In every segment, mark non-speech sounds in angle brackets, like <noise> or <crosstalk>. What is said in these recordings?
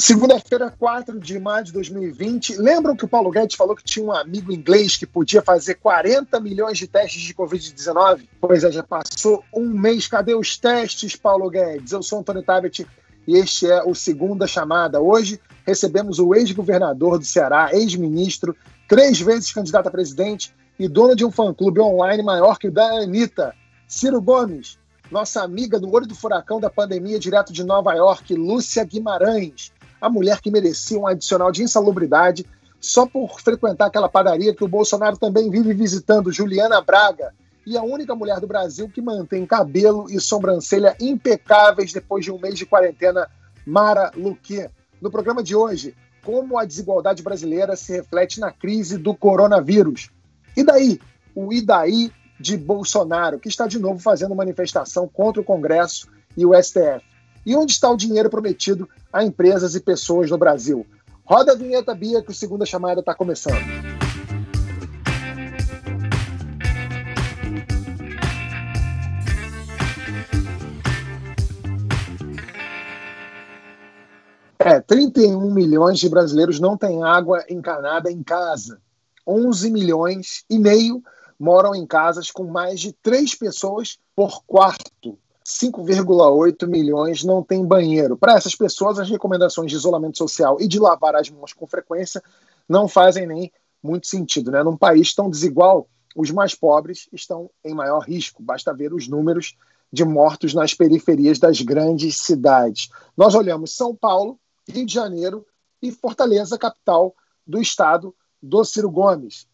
Segunda-feira, 4 de maio de 2020. Lembram que o Paulo Guedes falou que tinha um amigo inglês que podia fazer 40 milhões de testes de Covid-19? Pois é, já passou um mês. Cadê os testes, Paulo Guedes? Eu sou Antônio Tabet e este é o Segunda Chamada. Hoje recebemos o ex-governador do Ceará, ex-ministro, três vezes candidato a presidente e dono de um fã-clube online maior que o da Anitta, Ciro Gomes. Nossa amiga do olho do furacão da pandemia, direto de Nova York, Lúcia Guimarães a mulher que merecia um adicional de insalubridade só por frequentar aquela padaria que o Bolsonaro também vive visitando, Juliana Braga, e a única mulher do Brasil que mantém cabelo e sobrancelha impecáveis depois de um mês de quarentena, Mara Luque. No programa de hoje, como a desigualdade brasileira se reflete na crise do coronavírus. E daí? O e daí de Bolsonaro, que está de novo fazendo manifestação contra o Congresso e o STF. E onde está o dinheiro prometido a empresas e pessoas no Brasil? Roda a vinheta, Bia, que o segunda chamada está começando. É, 31 milhões de brasileiros não têm água encanada em casa. 11 milhões e meio moram em casas com mais de três pessoas por quarto. 5,8 milhões não têm banheiro. Para essas pessoas, as recomendações de isolamento social e de lavar as mãos com frequência não fazem nem muito sentido. Né? Num país tão desigual, os mais pobres estão em maior risco. Basta ver os números de mortos nas periferias das grandes cidades. Nós olhamos São Paulo, Rio de Janeiro e Fortaleza, capital do estado do Ciro Gomes.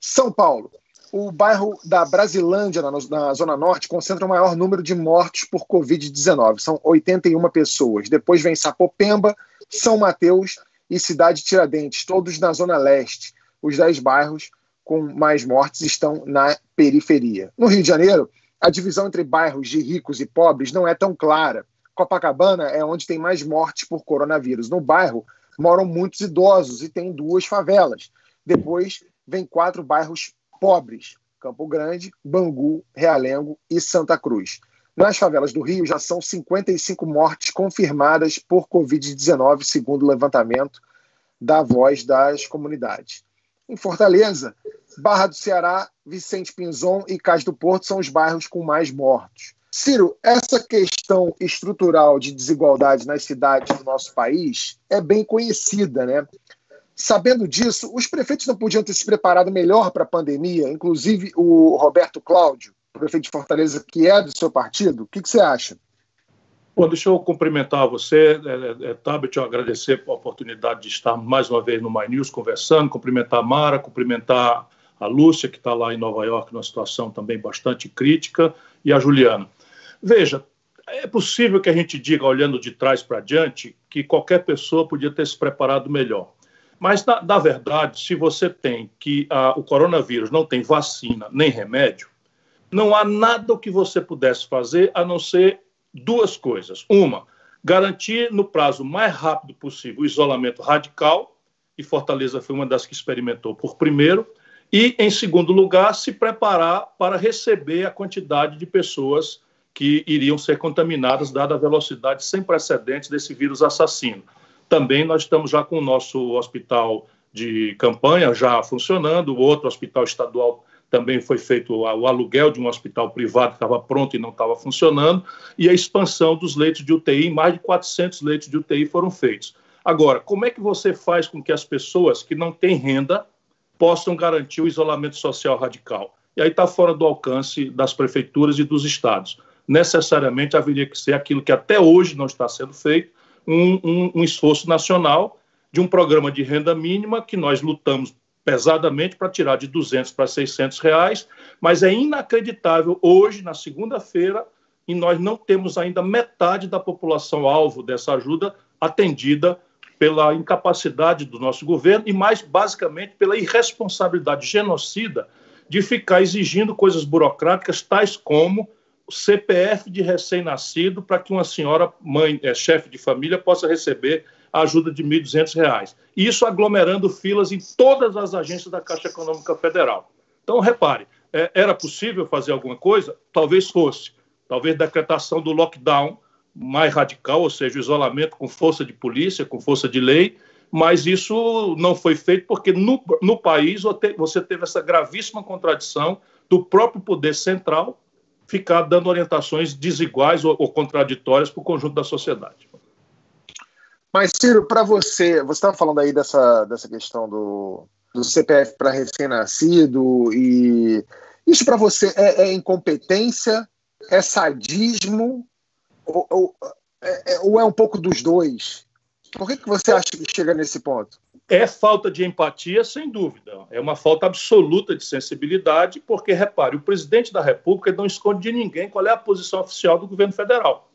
São Paulo, o bairro da Brasilândia, na, na, Zona Norte, concentra o maior número de mortes por Covid-19. São 81 pessoas. Depois vem Sapopemba, São Mateus e Cidade Tiradentes, todos na Zona Leste. Os 10 bairros com mais mortes estão na periferia. No Rio de Janeiro, a divisão entre bairros de ricos e pobres não é tão clara. Copacabana é onde tem mais mortes por coronavírus. No bairro moram muitos idosos e tem duas favelas. Depois vem quatro bairros pobres: Campo Grande, Bangu, Realengo e Santa Cruz. Nas favelas do Rio já são 55 mortes confirmadas por Covid-19, segundo o levantamento da voz das comunidades. Em Fortaleza, Barra do Ceará, Vicente Pinzon e Cais do Porto são os bairros com mais mortos. Ciro, essa questão estrutural de desigualdade nas cidades do nosso país é bem conhecida, né? Sabendo disso, os prefeitos não podiam ter se preparado melhor para a pandemia, inclusive o Roberto Cláudio, prefeito de Fortaleza, que é do seu partido. O que, que você acha? Bom, deixa eu cumprimentar você, é, é, Tabet, agradecer a oportunidade de estar mais uma vez no My News conversando, cumprimentar a Mara, cumprimentar a Lúcia, que está lá em Nova York numa situação também bastante crítica, e a Juliana. Veja, é possível que a gente diga, olhando de trás para diante, que qualquer pessoa podia ter se preparado melhor. Mas, na, na verdade, se você tem que o coronavírus não tem vacina nem remédio, não há nada que você pudesse fazer a não ser duas coisas. Uma, garantir no prazo mais rápido possível o isolamento radical, e Fortaleza foi uma das que experimentou por primeiro, e, em segundo lugar, se preparar para receber a quantidade de pessoas que iriam ser contaminadas, dada a velocidade sem precedentes desse vírus assassino. Também nós estamos já com o nosso hospital de campanha já funcionando, o outro hospital estadual também foi feito o aluguel de um hospital privado que estava pronto e não estava funcionando, e a expansão dos leitos de UTI, mais de 400 leitos de UTI foram feitos. Agora, como é que você faz com que as pessoas que não têm renda possam garantir o isolamento social radical? E aí está fora do alcance das prefeituras e dos estados. Necessariamente haveria que ser aquilo que até hoje não está sendo feito, um, um, um esforço nacional de um programa de renda mínima que nós lutamos pesadamente para tirar de 200 para 600 reais, mas é inacreditável hoje, na segunda-feira, e nós não temos ainda metade da população alvo dessa ajuda atendida pela incapacidade do nosso governo e mais basicamente pela irresponsabilidade genocida de ficar exigindo coisas burocráticas tais como CPF de recém-nascido para que uma senhora, mãe, é, chefe de família, possa receber a ajuda de R$ 1.200. Isso aglomerando filas em todas as agências da Caixa Econômica Federal. Então, repare, é, era possível fazer alguma coisa? Talvez fosse. Talvez decretação do lockdown mais radical, ou seja, isolamento com força de polícia, com força de lei, mas isso não foi feito porque no, no país você teve essa gravíssima contradição do próprio poder central ficar dando orientações desiguais ou, ou contraditórias para o conjunto da sociedade. Mas, Ciro, para você, você estava falando aí dessa, dessa questão do, do CPF para recém-nascido, e isso para você é, é, incompetência, é sadismo, ou, ou, é, é, ou é um pouco dos dois? Por que, que você acha que chega nesse ponto? É falta de empatia, sem dúvida. É uma falta absoluta de sensibilidade, porque, repare, o presidente da República não esconde de ninguém qual é a posição oficial do governo federal.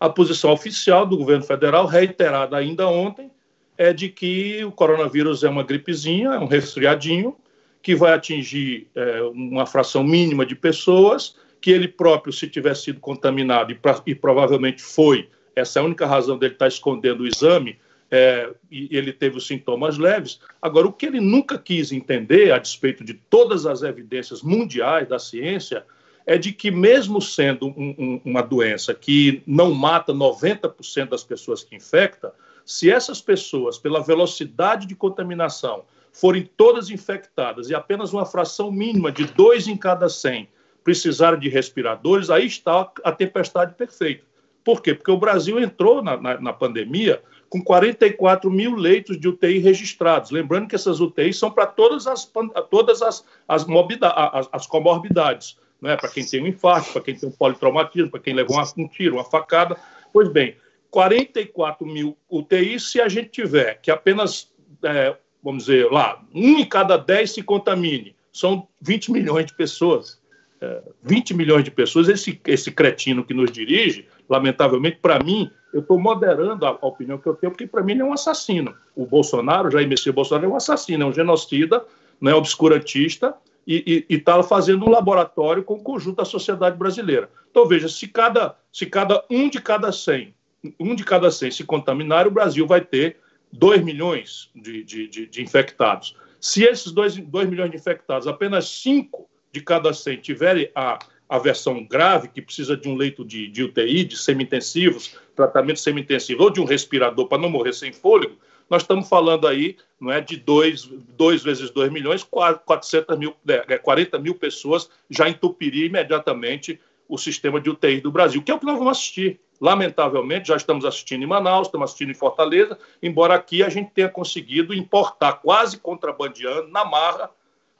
A posição oficial do governo federal, reiterada ainda ontem, é de que o coronavírus é uma gripezinha, é um resfriadinho, que vai atingir é, uma fração mínima de pessoas, que ele próprio, se tiver sido contaminado, e, pra, e provavelmente foi, essa é a única razão dele estar escondendo o exame, é, e ele teve os sintomas leves. Agora, o que ele nunca quis entender, a despeito de todas as evidências mundiais da ciência, é de que, mesmo sendo um, um, uma doença que não mata 90% das pessoas que infecta, se essas pessoas, pela velocidade de contaminação, forem todas infectadas e apenas uma fração mínima de dois em cada 100 precisarem de respiradores, aí está a tempestade perfeita. Por quê? Porque o Brasil entrou na, na, na pandemia com 44 mil leitos de UTI registrados. Lembrando que essas UTIs são para todas as, todas as, as, as, as comorbidades, né? para quem tem um infarto, para quem tem um politraumatismo, para quem levou um tiro, uma facada. Pois bem, 44 mil UTIs, se a gente tiver que apenas, é, vamos dizer, lá, um em cada 10 se contamine, são 20 milhões de pessoas. É, 20 milhões de pessoas, esse, esse cretino que nos dirige, lamentavelmente, para mim, eu estou moderando a, a, opinião que eu tenho, porque para mim ele é um assassino. O Bolsonaro, Jair Messias Bolsonaro, é um assassino, é um genocida, né, obscurantista, e está fazendo um laboratório com o conjunto da sociedade brasileira. Então, veja, se cada, se cada um de cada 100, um de cada 100 se contaminar, o Brasil vai ter 2 milhões de, de, de, de infectados. Se esses 2 milhões de infectados, apenas 5 de cada 100 tiverem a a versão grave, que precisa de um leito de, de UTI, de semi-intensivos, tratamento semi-intensivo, ou de um respirador para não morrer sem fôlego, nós estamos falando aí não é, de 2 vezes 2 milhões, 400 mil, 40 é, mil pessoas já entupiria imediatamente o sistema de UTI do Brasil, que é o que nós vamos assistir. Lamentavelmente, já estamos assistindo em Manaus, estamos assistindo em Fortaleza, embora aqui a gente tenha conseguido importar quase contrabandeando, na marra,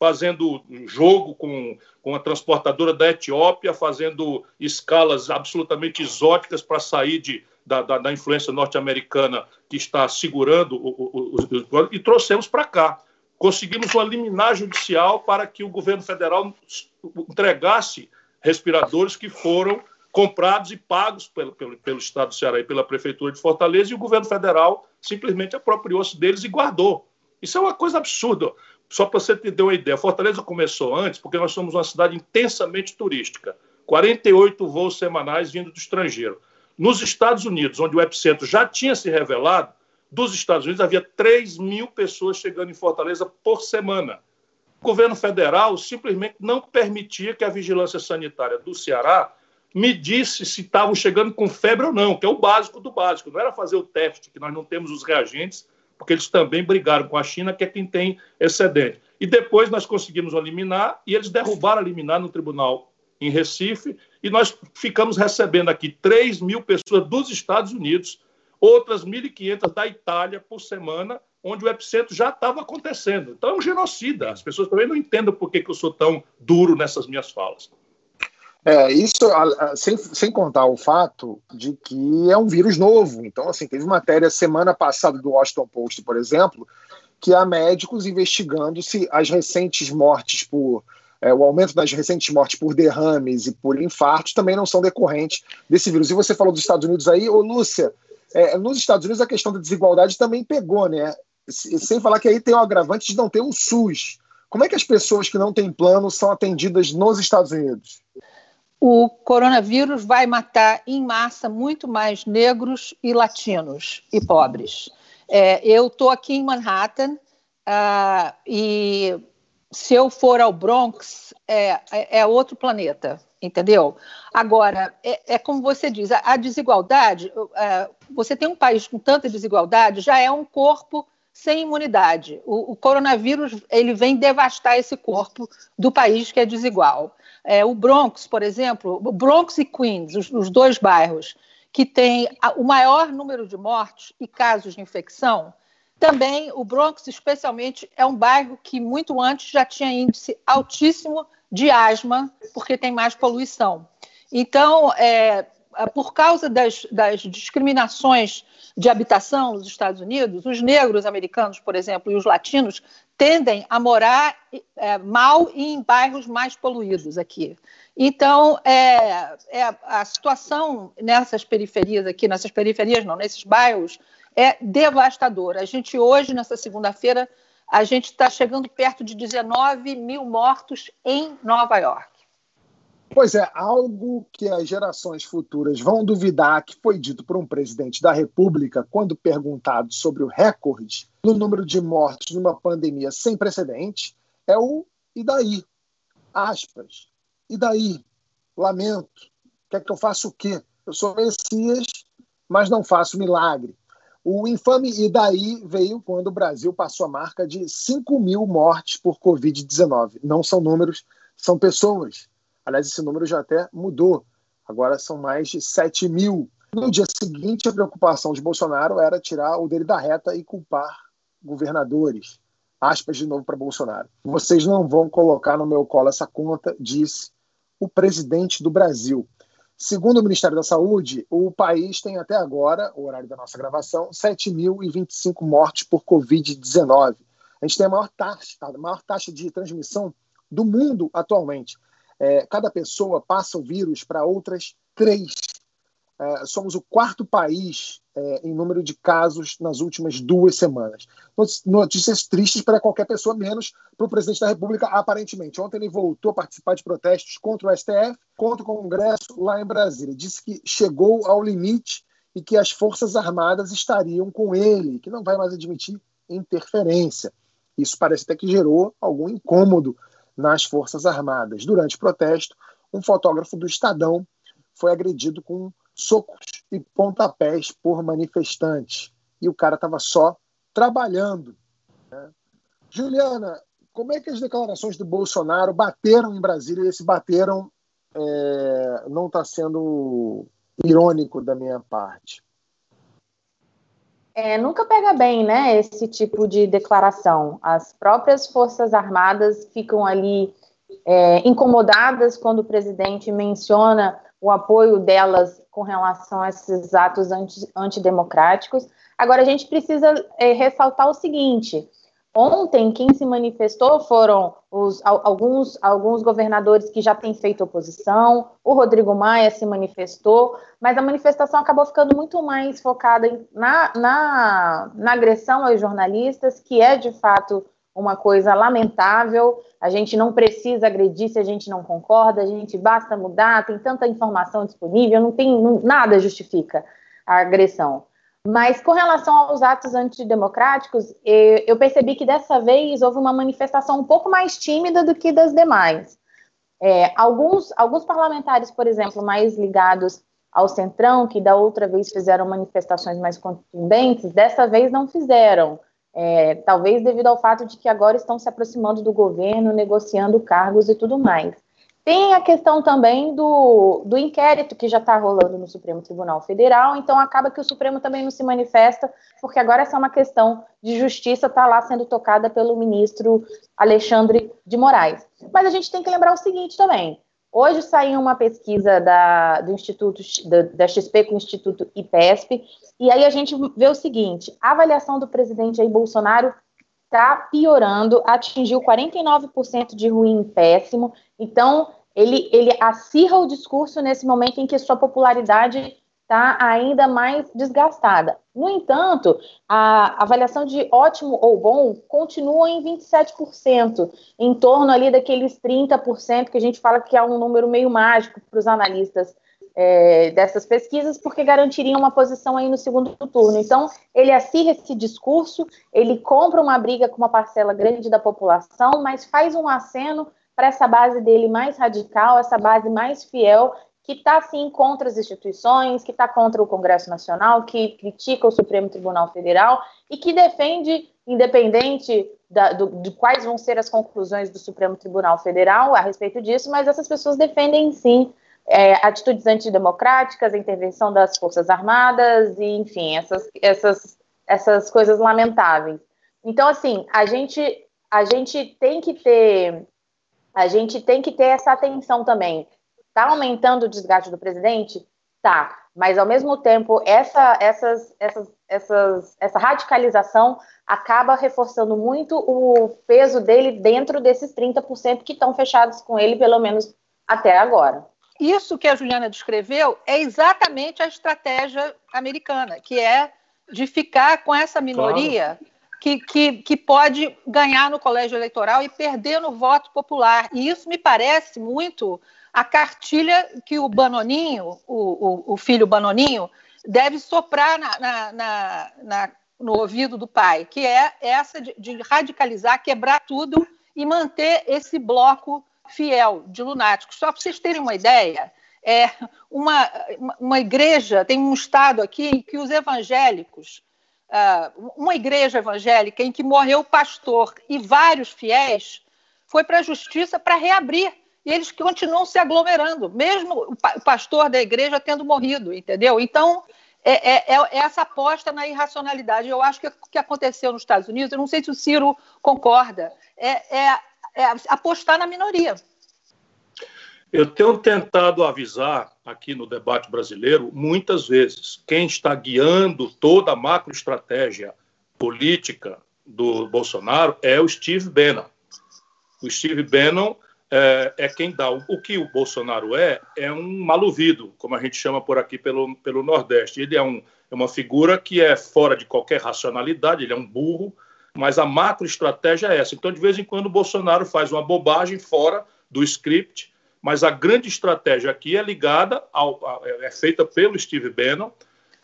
fazendo jogo com, com a transportadora da Etiópia, fazendo escalas absolutamente exóticas para sair de, da, da, da influência norte-americana que está segurando o, o, o, e trouxemos para cá. Conseguimos uma liminar judicial para que o governo federal entregasse respiradores que foram comprados e pagos pelo, pelo, pelo Estado do Ceará e pela Prefeitura de Fortaleza, e o governo federal simplesmente apropriou-se deles e guardou. Isso é uma coisa absurda. Só para você ter uma ideia, Fortaleza começou antes porque nós somos uma cidade intensamente turística. 48 voos semanais vindo do estrangeiro. Nos Estados Unidos, onde o epicentro já tinha se revelado, dos Estados Unidos havia 3 mil pessoas chegando em Fortaleza por semana. O governo federal simplesmente não permitia que a vigilância sanitária do Ceará medisse se estavam chegando com febre ou não, que é o básico do básico. Não era fazer o teste, que nós não temos os reagentes porque eles também brigaram com a China, que é quem tem excedente. E depois nós conseguimos eliminar e eles derrubaram a liminar no tribunal em Recife, e nós ficamos recebendo aqui 3 mil pessoas dos Estados Unidos, outras 1.500 da Itália por semana, onde o epicentro já estava acontecendo. Então é um genocida. As pessoas também não entendem por que, que eu sou tão duro nessas minhas falas. É, isso sem, sem contar o fato de que é um vírus novo. Então, assim, teve matéria semana passada do Washington Post, por exemplo, que há médicos investigando se as recentes mortes por. É, o aumento das recentes mortes por derrames e por infartos também não são decorrentes desse vírus. E você falou dos Estados Unidos aí, ô Lúcia, é, nos Estados Unidos a questão da desigualdade também pegou, né? Sem falar que aí tem o agravante de não ter um SUS. Como é que as pessoas que não têm plano são atendidas nos Estados Unidos? O coronavírus vai matar em massa muito mais negros e latinos e pobres. É, eu estou aqui em Manhattan uh, e se eu for ao Bronx, é, é, é outro planeta, entendeu? Agora, é, é como você diz, a, a desigualdade, é, você tem um país com tanta desigualdade, já é um corpo sem imunidade. O, o, coronavírus ele vem devastar esse corpo do país que é desigual. É, o Bronx, por exemplo, Bronx e Queens, os, os dois bairros que têm o maior número de mortes e casos de infecção, também o Bronx, especialmente, é um bairro que muito antes já tinha índice altíssimo de asma, porque tem mais poluição. Então, é, por causa das, das, discriminações de habitação nos Estados Unidos, os negros americanos, por exemplo, e os latinos tendem a morar é, mal em bairros mais poluídos aqui. Então, é, é, a situação nessas periferias aqui, nessas periferias não, nesses bairros, é devastadora. A gente hoje, nessa segunda-feira, a gente está chegando perto de 19 mil mortos em Nova York. Pois é, algo que as gerações futuras vão duvidar que foi dito por um presidente da República quando perguntado sobre o recorde no número de mortes numa pandemia sem precedentes é o e daí? Aspas. E daí? Lamento. Quer que eu faça o quê? Eu sou Messias, mas não faço milagre. O infame e daí veio quando o Brasil passou a marca de 5 mil mortes por Covid-19. Não são números, são pessoas. Aliás, esse número já até mudou. Agora são mais de 7 mil. No dia seguinte, a preocupação de Bolsonaro era tirar o dele da reta e culpar governadores. Aspas de novo para Bolsonaro. Vocês não vão colocar no meu colo essa conta, disse o presidente do Brasil. Segundo o Ministério da Saúde, o país tem até agora, o horário da nossa gravação, 7.025 mortes por Covid-19. A gente tem a maior taxa, a maior taxa de transmissão do mundo atualmente. É, cada pessoa passa o vírus para outras três. É, somos o quarto país é, em número de casos nas últimas duas semanas. Notícias tristes para qualquer pessoa, menos para o presidente da República, aparentemente. Ontem ele voltou a participar de protestos contra o STF, contra o Congresso lá em Brasília. Disse que chegou ao limite e que as Forças Armadas estariam com ele, que não vai mais admitir interferência. Isso parece até que gerou algum incômodo nas Forças Armadas. Durante o protesto, um fotógrafo do Estadão foi agredido com socos e pontapés por manifestantes. E o cara estava só trabalhando. Né? Juliana, como é que as declarações do Bolsonaro bateram em Brasília e esse bateram é, não está sendo irônico da minha parte? É, nunca pega bem, né, esse tipo de declaração. As próprias Forças Armadas ficam ali é, incomodadas quando o presidente menciona o apoio delas com relação a esses atos anti, antidemocráticos. Agora, a gente precisa é, ressaltar o seguinte: ontem, quem se manifestou foram os, alguns, alguns governadores que já têm feito oposição, o Rodrigo Maia se manifestou, mas a manifestação acabou ficando muito mais focada na, na, na agressão aos jornalistas, que é de fato uma coisa lamentável. A gente não precisa agredir se a gente não concorda, a gente basta mudar, tem tanta informação disponível, não tem não, nada justifica a agressão. Mas com relação aos atos antidemocráticos, eu percebi que dessa vez houve uma manifestação um pouco mais tímida do que das demais. É, alguns, alguns parlamentares, por exemplo, mais ligados ao Centrão, que da outra vez fizeram manifestações mais contundentes, dessa vez não fizeram. É, talvez devido ao fato de que agora estão se aproximando do governo, negociando cargos e tudo mais. Tem a questão também do, do inquérito que já está rolando no Supremo Tribunal Federal, então acaba que o Supremo também não se manifesta, porque agora essa é uma questão de justiça, está lá sendo tocada pelo ministro Alexandre de Moraes. Mas a gente tem que lembrar o seguinte também: Hoje saiu uma pesquisa da, do Instituto da, XP com o Instituto IPESP, e aí a gente vê o seguinte: a avaliação do presidente Jair Bolsonaro está piorando, atingiu 49% de ruim péssimo. Então, ele, ele acirra o discurso nesse momento em que sua popularidade está ainda mais desgastada. No entanto, a avaliação de ótimo ou bom continua em 27%, em torno ali daqueles 30% que a gente fala que é um número meio mágico para os analistas é, dessas pesquisas, porque garantiriam uma posição aí no segundo turno. Então, ele acirra esse discurso, ele compra uma briga com uma parcela grande da população, mas faz um aceno para essa base dele mais radical, essa base mais fiel, que está, sim, contra as instituições, que está contra o Congresso Nacional, que critica o Supremo Tribunal Federal e que defende, independente da, do, de quais vão ser as conclusões do Supremo Tribunal Federal a respeito disso, mas essas pessoas defendem, sim, é, atitudes antidemocráticas, intervenção das Forças Armadas e, enfim, essas, essas, essas coisas lamentáveis. Então, assim, a gente, a gente tem que ter a gente tem que ter essa atenção também. Está aumentando o desgaste do presidente? Tá. Mas, ao mesmo tempo, essa, essas, essas, essas, essa radicalização acaba reforçando muito o peso dele dentro desses 30% que estão fechados com ele, pelo menos até agora isso que a Juliana descreveu é exatamente a estratégia americana, que é de ficar com essa minoria claro. que, que, que pode ganhar no colégio eleitoral e perder no voto popular. E isso me parece muito a cartilha que o Banoninho, o, o, o filho Banoninho, deve soprar na, na, na, na, no ouvido do pai, que é essa de, de radicalizar, quebrar tudo e manter esse bloco fiel de lunáticos. Só para vocês terem uma ideia, é uma, uma igreja, tem um estado aqui em que os evangélicos, uh, uma igreja evangélica em que morreu o pastor e vários fiéis, foi para a justiça para reabrir. E eles continuam se aglomerando, mesmo o pastor da igreja tendo morrido, entendeu? Então, é, é, é, essa aposta na irracionalidade. Eu acho que o que aconteceu nos Estados Unidos, eu não sei se o Ciro concorda, é, é é, apostar na minoria. Eu tenho tentado avisar aqui no debate brasileiro muitas vezes quem está guiando toda a macroestratégia política do Bolsonaro é o Steve Bannon. O Steve Bannon é, é quem dá o, o, que o Bolsonaro é é um maluvido, como a gente chama por aqui pelo, pelo Nordeste. Ele é, um, é uma figura que é fora de qualquer racionalidade, ele é um burro, mas a macroestratégia é essa. Então, de vez em quando, o Bolsonaro faz uma bobagem fora do script, mas a grande estratégia aqui é ligada ao. A, é feita pelo Steve Bannon,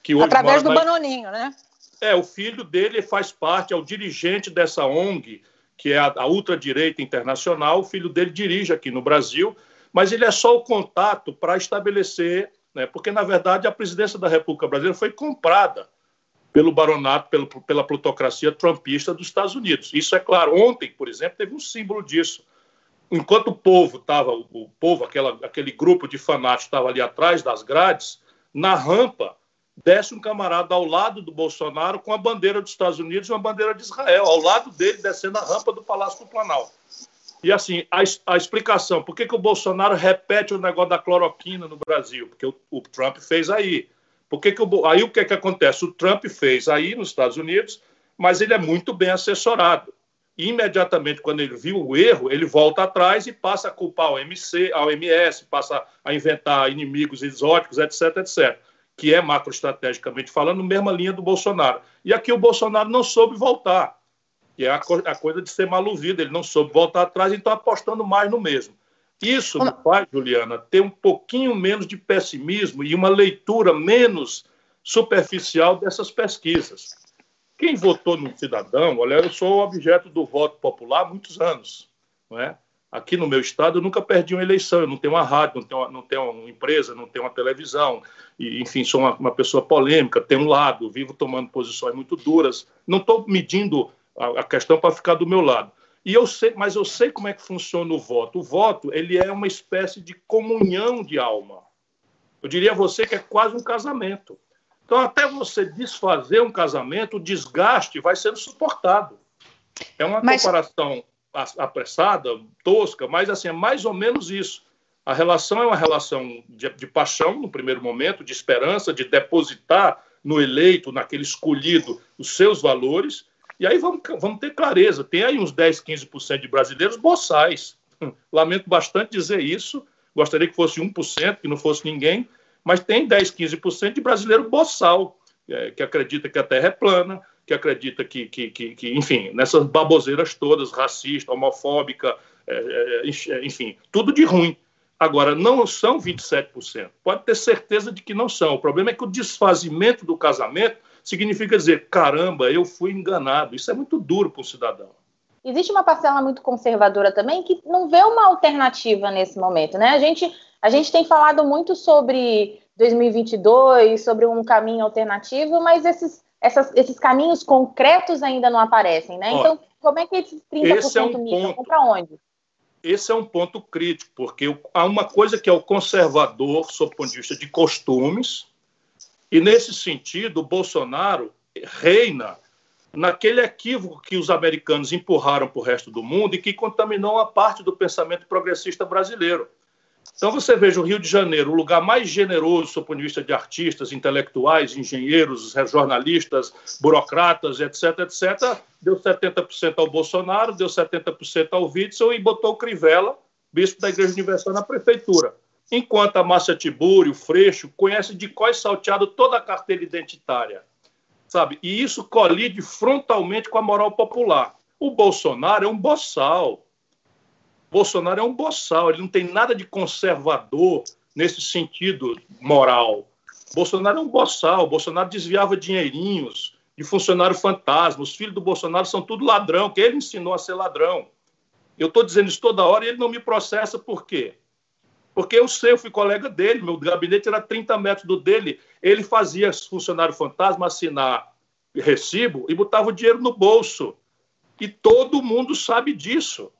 que hoje. Através do na... Banoninho, né? É, o filho dele faz parte, é o dirigente dessa ONG, que é a, a ultradireita internacional. O filho dele dirige aqui no Brasil, mas ele é só o contato para estabelecer, né, porque, na verdade, a presidência da República Brasileira foi comprada pelo baronato, pelo, pela plutocracia trumpista dos Estados Unidos. Isso é claro. Ontem, por exemplo, teve um símbolo disso. Enquanto o povo estava, o povo, aquela, aquele grupo de fanáticos estava ali atrás das grades, na rampa desce um camarada ao lado do Bolsonaro com a bandeira dos Estados Unidos e uma bandeira de Israel, ao lado dele, descendo a rampa do Palácio do Planalto. E assim, a, a explicação, por que, que o Bolsonaro repete o negócio da cloroquina no Brasil? Porque o, o Trump fez aí. Por que que o, aí o que, é que acontece? O Trump fez aí nos Estados Unidos, mas ele é muito bem assessorado. E, imediatamente, quando ele viu o erro, ele volta atrás e passa a culpar o MC, a OMS, passa a inventar inimigos exóticos, etc, etc. Que é macroestrategicamente falando, mesma linha do Bolsonaro. E aqui o Bolsonaro não soube voltar. E é a, a coisa de ser maluvido, ele não soube voltar atrás, então apostando mais no mesmo. Isso me faz, Juliana, ter um pouquinho menos de pessimismo e uma leitura menos superficial dessas pesquisas. Quem votou no cidadão, olha, eu sou objeto do voto popular há muitos anos. Não é? Aqui no meu estado, eu nunca perdi uma eleição, eu não tenho uma rádio, não tenho uma, não tenho uma empresa, não tenho uma televisão, e, enfim, sou uma, uma pessoa polêmica, tenho um lado, vivo tomando posições muito duras, não estou medindo a, a questão para ficar do meu lado. E eu sei, mas eu sei como é que funciona o voto. O voto, ele é uma espécie de comunhão de alma. Eu diria a você que é quase um casamento. Então, até você desfazer um casamento, o desgaste vai sendo suportado. É uma mas... comparação apressada, tosca, mas assim, é mais ou menos isso. A relação é uma relação de, de, paixão, no primeiro momento, de esperança, de depositar no eleito, naquele escolhido, os seus valores, e aí vamos, vamos ter clareza: tem aí uns 10, 15% de brasileiros boçais. Lamento bastante dizer isso, gostaria que fosse 1%, que não fosse ninguém, mas tem 10, 15% de brasileiro boçal, é, que acredita que a Terra é plana, que acredita que, que, que, que enfim, nessas baboseiras todas, racista, homofóbica, é, é, é enfim, tudo de ruim. Agora, não são 27%. Pode ter certeza de que não são. O problema é que o desfazimento do casamento significa dizer: caramba, eu fui enganado. Isso é muito duro para um cidadão. Existe uma parcela muito conservadora também que não vê uma alternativa nesse momento, né? A gente, a gente tem falado muito sobre 2022, sobre um caminho alternativo, mas esses, essas, esses caminhos concretos ainda não aparecem, né? Olha, então, como é que esses 30% esse é um ponto, para onde? Esse é um ponto crítico, porque há uma coisa que é o conservador, sob o ponto de vista de costumes, e nesse sentido, o Bolsonaro reina naquele equívoco que os americanos empurraram para o resto do mundo e que contaminou uma parte do pensamento progressista brasileiro. Então você veja o Rio de Janeiro, o lugar mais generoso do ponto de vista de artistas, intelectuais, engenheiros, jornalistas, burocratas, etc, etc, deu 70% ao Bolsonaro, deu 70% ao Witzel e botou o Crivella, bispo da Igreja Universal, na prefeitura. Enquanto a Márcia Tibúrio, Freixo, conhece de qual salteado toda a carteira identitária sabe? E isso colide frontalmente com a moral popular. O Bolsonaro é um boçal. Bolsonaro é um boçal, ele não tem nada de conservador nesse sentido moral. Bolsonaro é um boçal, Bolsonaro desviava dinheirinhos de funcionário fantasma. Os filhos do Bolsonaro são tudo ladrão, que ele ensinou a ser ladrão. Eu estou dizendo isso toda hora e ele não me processa por quê? Porque eu sei, eu fui colega dele, meu gabinete era 30 metros do dele. Ele fazia funcionário fantasma assinar recibo e botava o dinheiro no bolso. E todo mundo sabe disso.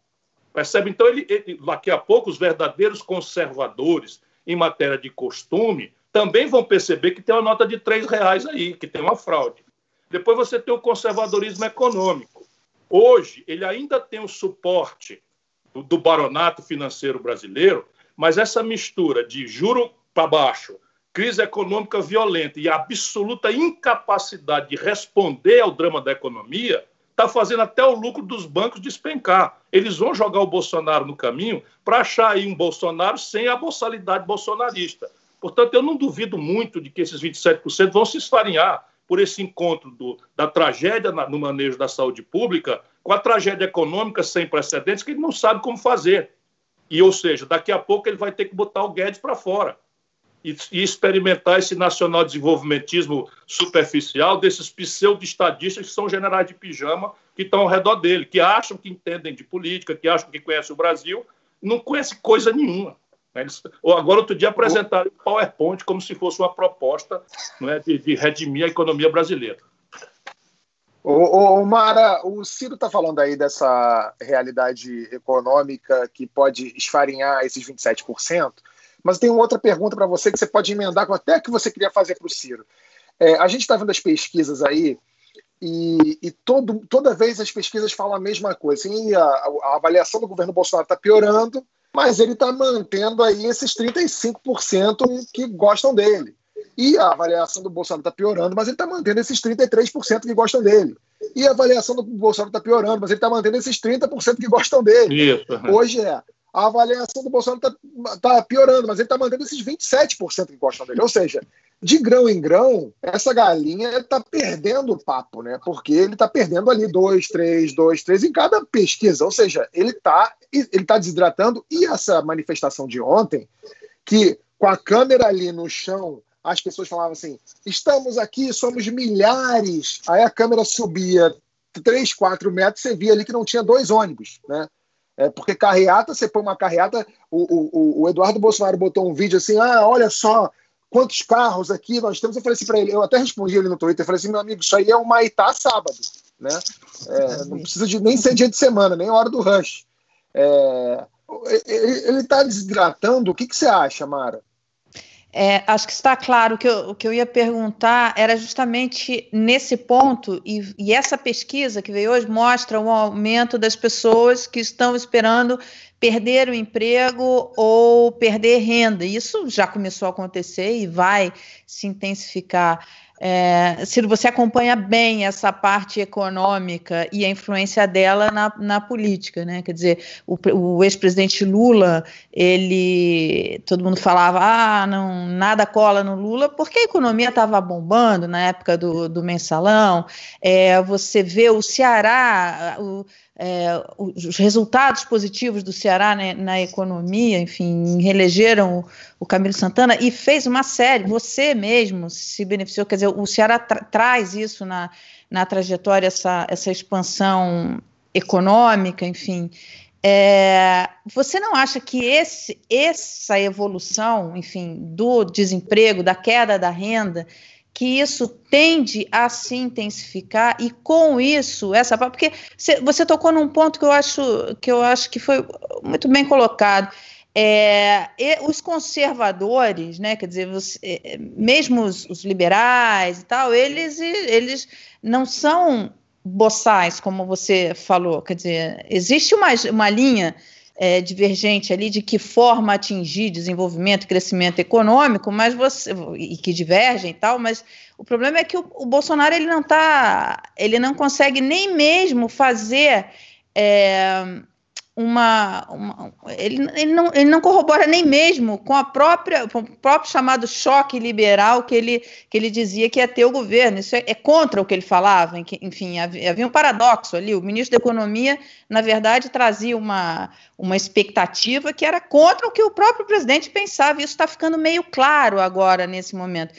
Percebe? Então, ele, ele, daqui a pouco, os verdadeiros conservadores em matéria de costume também vão perceber que tem uma nota de três reais aí, que tem uma fraude. Depois você tem o conservadorismo econômico. Hoje, ele ainda tem o suporte do, do baronato financeiro brasileiro, mas essa mistura de juro para baixo, crise econômica violenta e absoluta incapacidade de responder ao drama da economia está fazendo até o lucro dos bancos despencar. Eles vão jogar o Bolsonaro no caminho para achar aí um Bolsonaro sem a boçalidade bolsonarista. Portanto, eu não duvido muito de que esses 27% vão se esfarinhar por esse encontro do, da tragédia na, no manejo da saúde pública com a tragédia econômica sem precedentes que ele não sabe como fazer. E, ou seja, daqui a pouco ele vai ter que botar o Guedes para fora e, e, experimentar esse nacional desenvolvimentismo superficial desses pseudo-estadistas que são generais de pijama que estão ao redor dele, que acham que entendem de política, que acham que conhecem o Brasil, não conhecem coisa nenhuma. Né? Eles, agora, outro dia, apresentaram o PowerPoint como se fosse uma proposta é, de, de redimir a economia brasileira. Ô, ô, Mara, o Ciro está falando aí dessa realidade econômica que pode esfarinhar esses 27%, mas tem outra pergunta para você que você pode emendar com até que você queria fazer para o Ciro. É, a gente está vendo as pesquisas aí e, e todo, toda vez as pesquisas falam a mesma coisa. Assim, a, a avaliação do governo Bolsonaro está piorando, mas ele está mantendo aí esses 35% que gostam dele. E a avaliação do Bolsonaro está piorando, mas ele está mantendo esses 33% que gostam dele. E a avaliação do Bolsonaro está piorando, mas ele está mantendo esses 30% que gostam dele. Isso. Hoje é. A avaliação do Bolsonaro está tá piorando, mas ele está mantendo esses 27% que gostam dele. Ou seja, de grão em grão, essa galinha está perdendo o papo, né? Porque ele está perdendo ali dois, três, dois, três em cada pesquisa. Ou seja, ele está ele tá desidratando. E essa manifestação de ontem, que com a câmera ali no chão as pessoas falavam assim: estamos aqui, somos milhares. Aí a câmera subia 3, 4 metros, você via ali que não tinha dois ônibus, né? É, porque carreata, você põe uma carreata. O, o, o Eduardo Bolsonaro botou um vídeo assim: ah, olha só quantos carros aqui nós temos. Eu falei assim para ele, eu até respondi ele no Twitter, eu falei assim, meu amigo, isso aí é uma Itá sábado, né? É, não precisa de nem ser dia de semana, nem hora do rush. É, ele está desidratando. O que, que você acha, Mara? É, acho que está claro que eu, o que eu ia perguntar era justamente nesse ponto, e, e, essa pesquisa que veio hoje mostra um aumento das pessoas que estão esperando perder o emprego ou perder renda. Isso já começou a acontecer e vai se intensificar. É, Ciro, você acompanha bem essa parte econômica e a influência dela na, na política, né? Quer dizer, o, o ex-presidente Lula, ele, todo mundo falava, ah, não, nada cola no Lula, porque a economia estava bombando na época do, do mensalão. É, você vê o Ceará, o, é, os resultados positivos do Ceará né, na economia, enfim, reelegeram o, o, Camilo Santana e fez uma série, você mesmo se beneficiou, quer dizer, o Ceará tra traz isso na, na trajetória, essa, essa expansão econômica, enfim. É, você não acha que esse, essa evolução, enfim, do desemprego, da queda da renda, que isso tende a se intensificar e com isso essa porque você tocou num ponto que eu acho que eu acho que foi muito bem colocado. É, os conservadores, né, quer dizer, você, é, mesmo os, os, liberais e tal, eles, eles não são boçais, como você falou, quer dizer, existe uma, uma linha é, divergente ali de que forma atingir desenvolvimento e crescimento econômico, mas você e que divergem e tal, mas o problema é que o, o Bolsonaro ele não tá, ele não consegue nem mesmo fazer é, uma, uma ele, ele, não, ele não corrobora nem mesmo com a própria com o próprio chamado choque liberal que ele, que ele dizia que ia ter o governo. Isso é, é contra o que ele falava. Enfim, havia, havia, um paradoxo ali. O ministro da Economia, na verdade, trazia uma, uma expectativa que era contra o que o próprio presidente pensava. Isso está ficando meio claro agora nesse momento.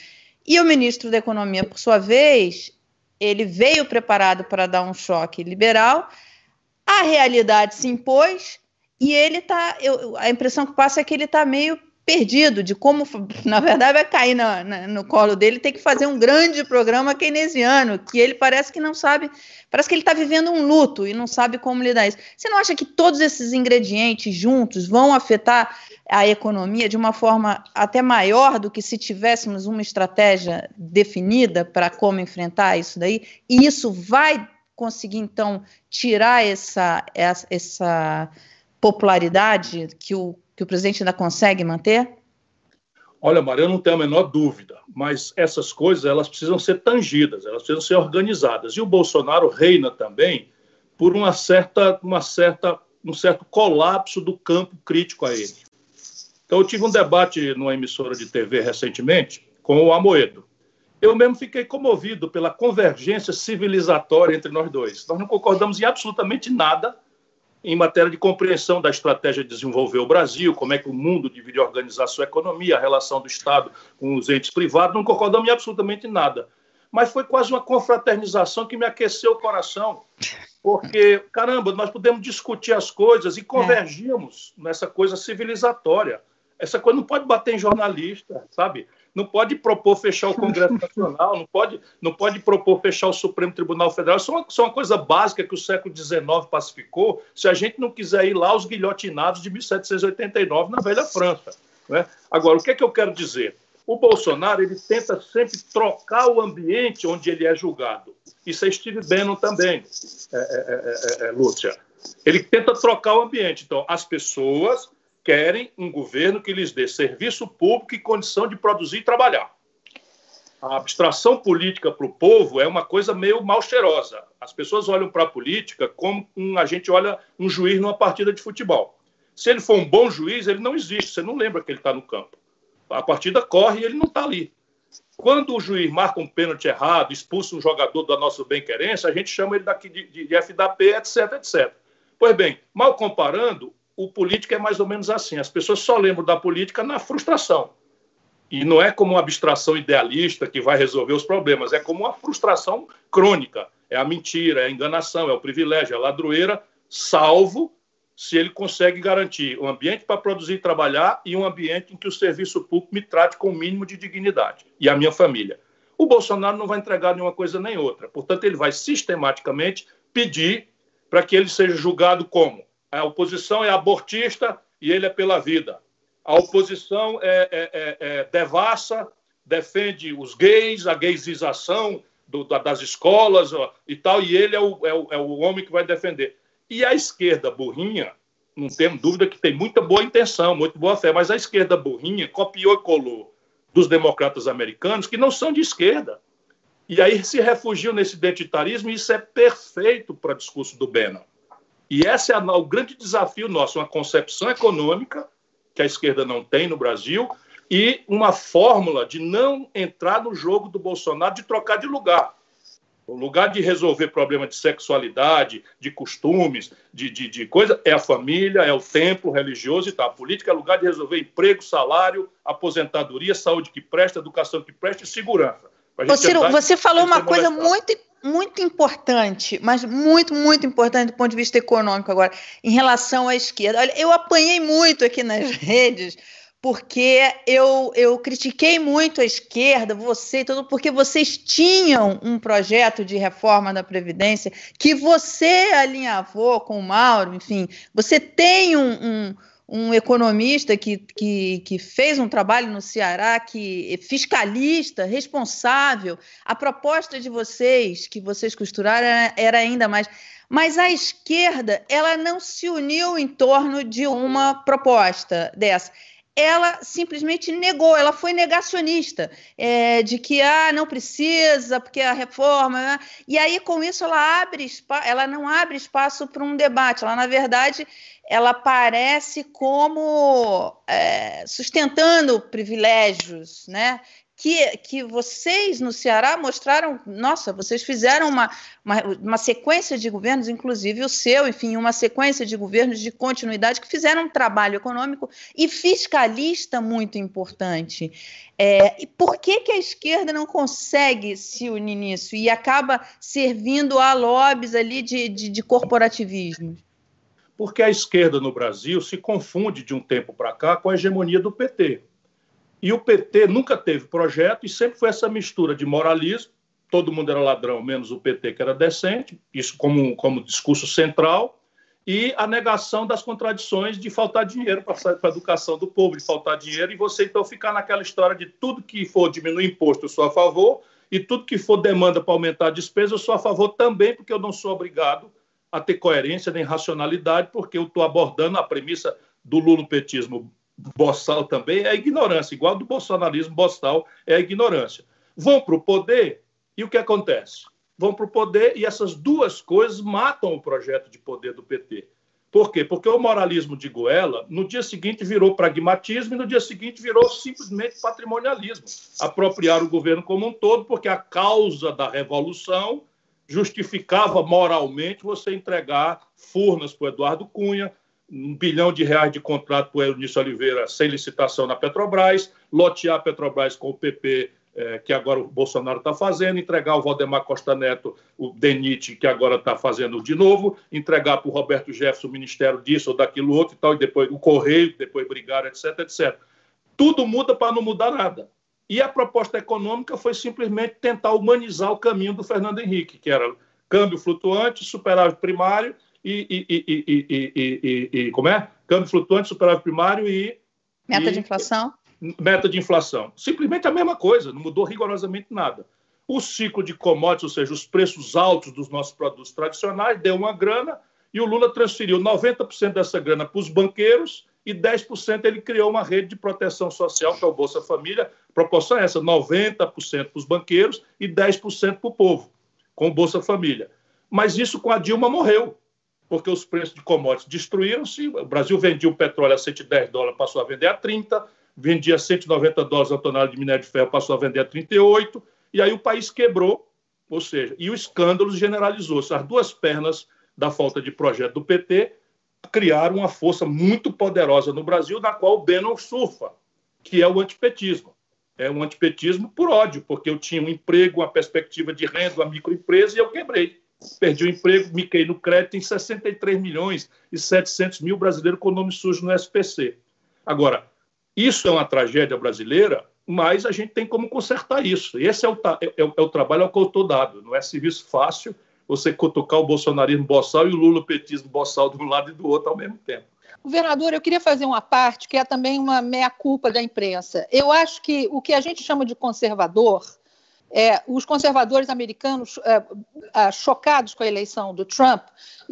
E o ministro da Economia, por sua vez, ele veio preparado para dar um choque liberal a realidade se impôs e ele tá. Eu, a impressão que passa é que ele está meio perdido de como, na verdade, vai cair na, na, no colo dele, tem que fazer um grande programa keynesiano, que ele parece que não sabe, parece que ele está vivendo um luto e não sabe como lidar isso. Você não acha que todos esses ingredientes juntos vão afetar a economia de uma forma até maior do que se tivéssemos uma estratégia definida para como enfrentar isso daí? E isso vai conseguir, então, tirar essa, essa, essa popularidade que o, que o presidente ainda consegue manter? Olha, Maria, eu não tenho a menor dúvida, mas essas coisas elas precisam ser tangidas, elas precisam ser organizadas. E o Bolsonaro reina também por uma certa, uma certa, um certo colapso do campo crítico a ele. Então, eu tive um debate numa emissora de TV recentemente com o Amoedo eu mesmo fiquei comovido pela convergência civilizatória entre nós dois. Nós não concordamos em absolutamente nada em matéria de compreensão da estratégia de desenvolver o Brasil, como é que o mundo deveria organizar sua economia, a relação do Estado com os entes privados, não concordamos em absolutamente nada. Mas foi quase uma confraternização que me aqueceu o coração, porque, caramba, nós podemos discutir as coisas e convergimos é. nessa coisa civilizatória. Essa coisa não pode bater em jornalista, sabe? Não pode propor fechar o Congresso <laughs> Nacional, não pode, não pode propor fechar o Supremo Tribunal Federal. Isso é uma, isso é uma coisa básica que o século XIX pacificou. Se a gente não quiser ir lá, os guilhotinados de 1789 na Velha França. Né? Agora, o que é que eu quero dizer? O Bolsonaro ele tenta sempre trocar o ambiente onde ele é julgado. Isso é Steve Bannon também, é, é, é, é Lúcia. Ele tenta trocar o ambiente. Então, as pessoas querem um governo que lhes dê serviço público e condição de produzir e trabalhar. A abstração política para o povo é uma coisa meio mal cheirosa. As pessoas olham para a política como um, a gente olha um juiz numa partida de futebol. Se ele for um bom juiz, ele não existe, você não lembra que ele está no campo. A partida corre e ele não está ali. Quando o juiz marca um pênalti errado, expulsa um jogador da nossa bem-querência, a gente chama ele daqui de, de, de FDP, etc, etc. Pois bem, mal comparando, o político é mais ou menos assim. As pessoas só lembram da política na frustração. E não é como uma abstração idealista que vai resolver os problemas, é como uma frustração crônica. É a mentira, é a enganação, é o privilégio, é a ladroeira, salvo se ele consegue garantir um ambiente para produzir e trabalhar e um ambiente em que o serviço público me trate com o mínimo de dignidade e a minha família. O Bolsonaro não vai entregar nenhuma coisa nem outra. Portanto, ele vai sistematicamente pedir para que ele seja julgado como a oposição é abortista e ele é pela vida. A oposição é, é, é, é devassa, defende os gays, a gaysização do, das escolas e tal, e ele é o, é, o, é o homem que vai defender. E a esquerda burrinha, não temos dúvida que tem muita boa intenção, muito boa fé, mas a esquerda burrinha copiou e colou dos democratas americanos que não são de esquerda. E aí se refugiam nesse identitarismo, e isso é perfeito para o discurso do Bannon. E esse é o grande desafio nosso, uma concepção econômica que a esquerda não tem no Brasil e uma fórmula de não entrar no jogo do Bolsonaro de trocar de lugar. O lugar de resolver problema de sexualidade, de costumes, de, de, de coisa, é a família, é o templo religioso e tal. A política é lugar de resolver emprego, salário, aposentadoria, saúde que presta, educação que presta e segurança. Ciro, você falou uma coisa muito, muito importante, mas muito, muito importante do ponto de vista econômico agora, em relação à esquerda. Olha, eu apanhei muito aqui nas <laughs> redes porque eu, eu critiquei muito a esquerda, você e tudo, porque vocês tinham um projeto de reforma da Previdência que você alinhavou com o Mauro, enfim, você tem um, um, um economista que, que, que fez um trabalho no Ceará, que é fiscalista, responsável. A proposta de vocês, que vocês costuraram, era, era ainda mais. Mas a esquerda, ela não se uniu em torno de uma proposta dessa ela simplesmente negou, ela foi negacionista, é, de que ah, não precisa, porque a reforma. Né? E aí, com isso, ela abre ela não abre espaço para um debate, ela, na verdade, ela aparece como é, sustentando privilégios, né? Que, que vocês no Ceará mostraram, nossa, vocês fizeram uma, uma, uma, sequência de governos, inclusive o seu, enfim, uma sequência de governos de continuidade que fizeram um trabalho econômico e fiscalista muito importante. É, e por que, que a esquerda não consegue se unir nisso e acaba servindo a lobbies ali de, de, de corporativismo? Porque a esquerda no Brasil se confunde de um tempo para cá com a hegemonia do PT. E o PT nunca teve projeto e sempre foi essa mistura de moralismo, todo mundo era ladrão, menos o PT que era decente, isso como, como discurso central, e a negação das contradições de faltar dinheiro para a educação do povo, de faltar dinheiro, e você então ficar naquela história de tudo que for diminuir imposto eu sou a favor, e tudo que for demanda para aumentar a despesa eu sou a favor também, porque eu não sou obrigado a ter coerência nem racionalidade, porque eu estou abordando a premissa do lulopetismo boçal também é a ignorância, igual do bolsonarismo boçal é a ignorância. Vão para o poder e o que acontece? Vão para o poder e essas duas coisas matam o projeto de poder do PT. Por quê? Porque o moralismo de Goela, no dia seguinte, virou pragmatismo e no dia seguinte virou simplesmente patrimonialismo. Apropriar o governo como um todo, porque a causa da revolução justificava moralmente você entregar Furnas para o Eduardo Cunha, um bilhão de reais de contrato para o Eunício Oliveira sem licitação na Petrobras, lotear a Petrobras com o PP, é, que agora o Bolsonaro está fazendo, entregar o Valdemar Costa Neto, o DENIT, que agora está fazendo de novo, entregar para o Roberto Jefferson o ministério disso ou daquilo outro e tal, e depois o Correio, depois brigar, etc, etc. Tudo muda para não mudar nada. E a proposta econômica foi simplesmente tentar humanizar o caminho do Fernando Henrique, que era câmbio flutuante, superávit primário e, e, e, e, como é? Câmbio flutuante, superávit primário e. Meta de inflação? Meta de inflação. Simplesmente a mesma coisa, não mudou rigorosamente nada. O ciclo de commodities, ou seja, os preços altos dos nossos produtos tradicionais, deu uma grana e o Lula transferiu 90% dessa grana para os banqueiros e 10% ele criou uma rede de proteção social, que é o Bolsa Família. Proporção é essa: 90% para os banqueiros e 10% para o povo, com o Bolsa Família. Mas isso com a Dilma morreu porque os preços de commodities destruíram-se. O Brasil vendia o petróleo a 110 dólares, passou a vender a 30, vendia 190 dólares a tonelada de minério de ferro, passou a vender a 38, e aí o país quebrou, ou seja, e o escândalo generalizou-se. As duas pernas da falta de projeto do PT criaram uma força muito poderosa no Brasil, na qual o Bannon surfa, que é o antipetismo. É um antipetismo por ódio, porque eu tinha um emprego, uma perspectiva de renda, uma microempresa, e eu quebrei perdi o emprego, caí no crédito em 63 milhões e 700 mil brasileiros com nome sujo no SPC. Agora, isso é uma tragédia brasileira, mas a gente tem como consertar isso. Esse é o, é, é, é o trabalho ao qual eu estou dado. Não é serviço fácil você cutucar o bolsonarismo boçal e o lulopetismo boçal de um lado e do outro ao mesmo tempo. Governador, eu queria fazer uma parte que é também uma meia-culpa da imprensa. Eu acho que o que a gente chama de conservador é, os conservadores americanos, é, é, chocados com a eleição do Trump,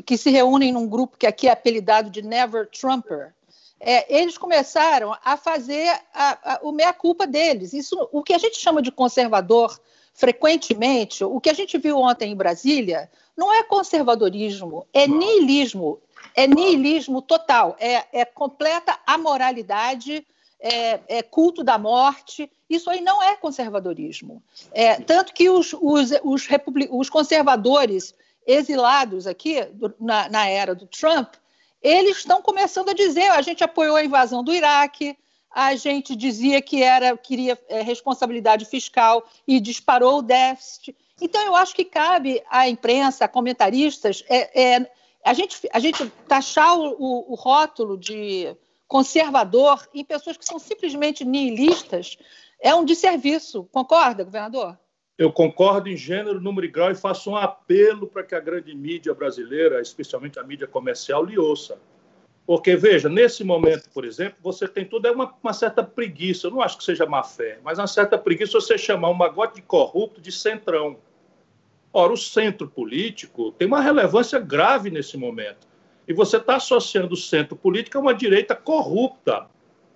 que se reúnem num grupo que aqui é apelidado de Never Trumper, é, eles começaram a fazer a, a, o meia-culpa deles. Isso, o que a gente chama de conservador, frequentemente, o que a gente viu ontem em Brasília, não é conservadorismo, é niilismo. É niilismo total, é, é completa amoralidade é, é culto da morte. Isso aí não é conservadorismo. É, tanto que os, os, os, os conservadores exilados aqui, do, na, na era do Trump, eles estão começando a dizer: a gente apoiou a invasão do Iraque, a gente dizia que era queria é, responsabilidade fiscal e disparou o déficit. Então, eu acho que cabe à imprensa, a comentaristas, é, é, a, gente, a gente taxar o, o, o rótulo de conservador em pessoas que são simplesmente nihilistas é um desserviço. Concorda, governador? Eu concordo em gênero, número e grau e faço um apelo para que a grande mídia brasileira, especialmente a mídia comercial, lhe ouça. Porque, veja, nesse momento, por exemplo, você tem tudo, é uma, uma, certa preguiça, eu não acho que seja má fé, mas uma certa preguiça você chamar um magote de corrupto de centrão. Ora, o centro político tem uma relevância grave nesse momento. E você está associando o centro político a uma direita corrupta.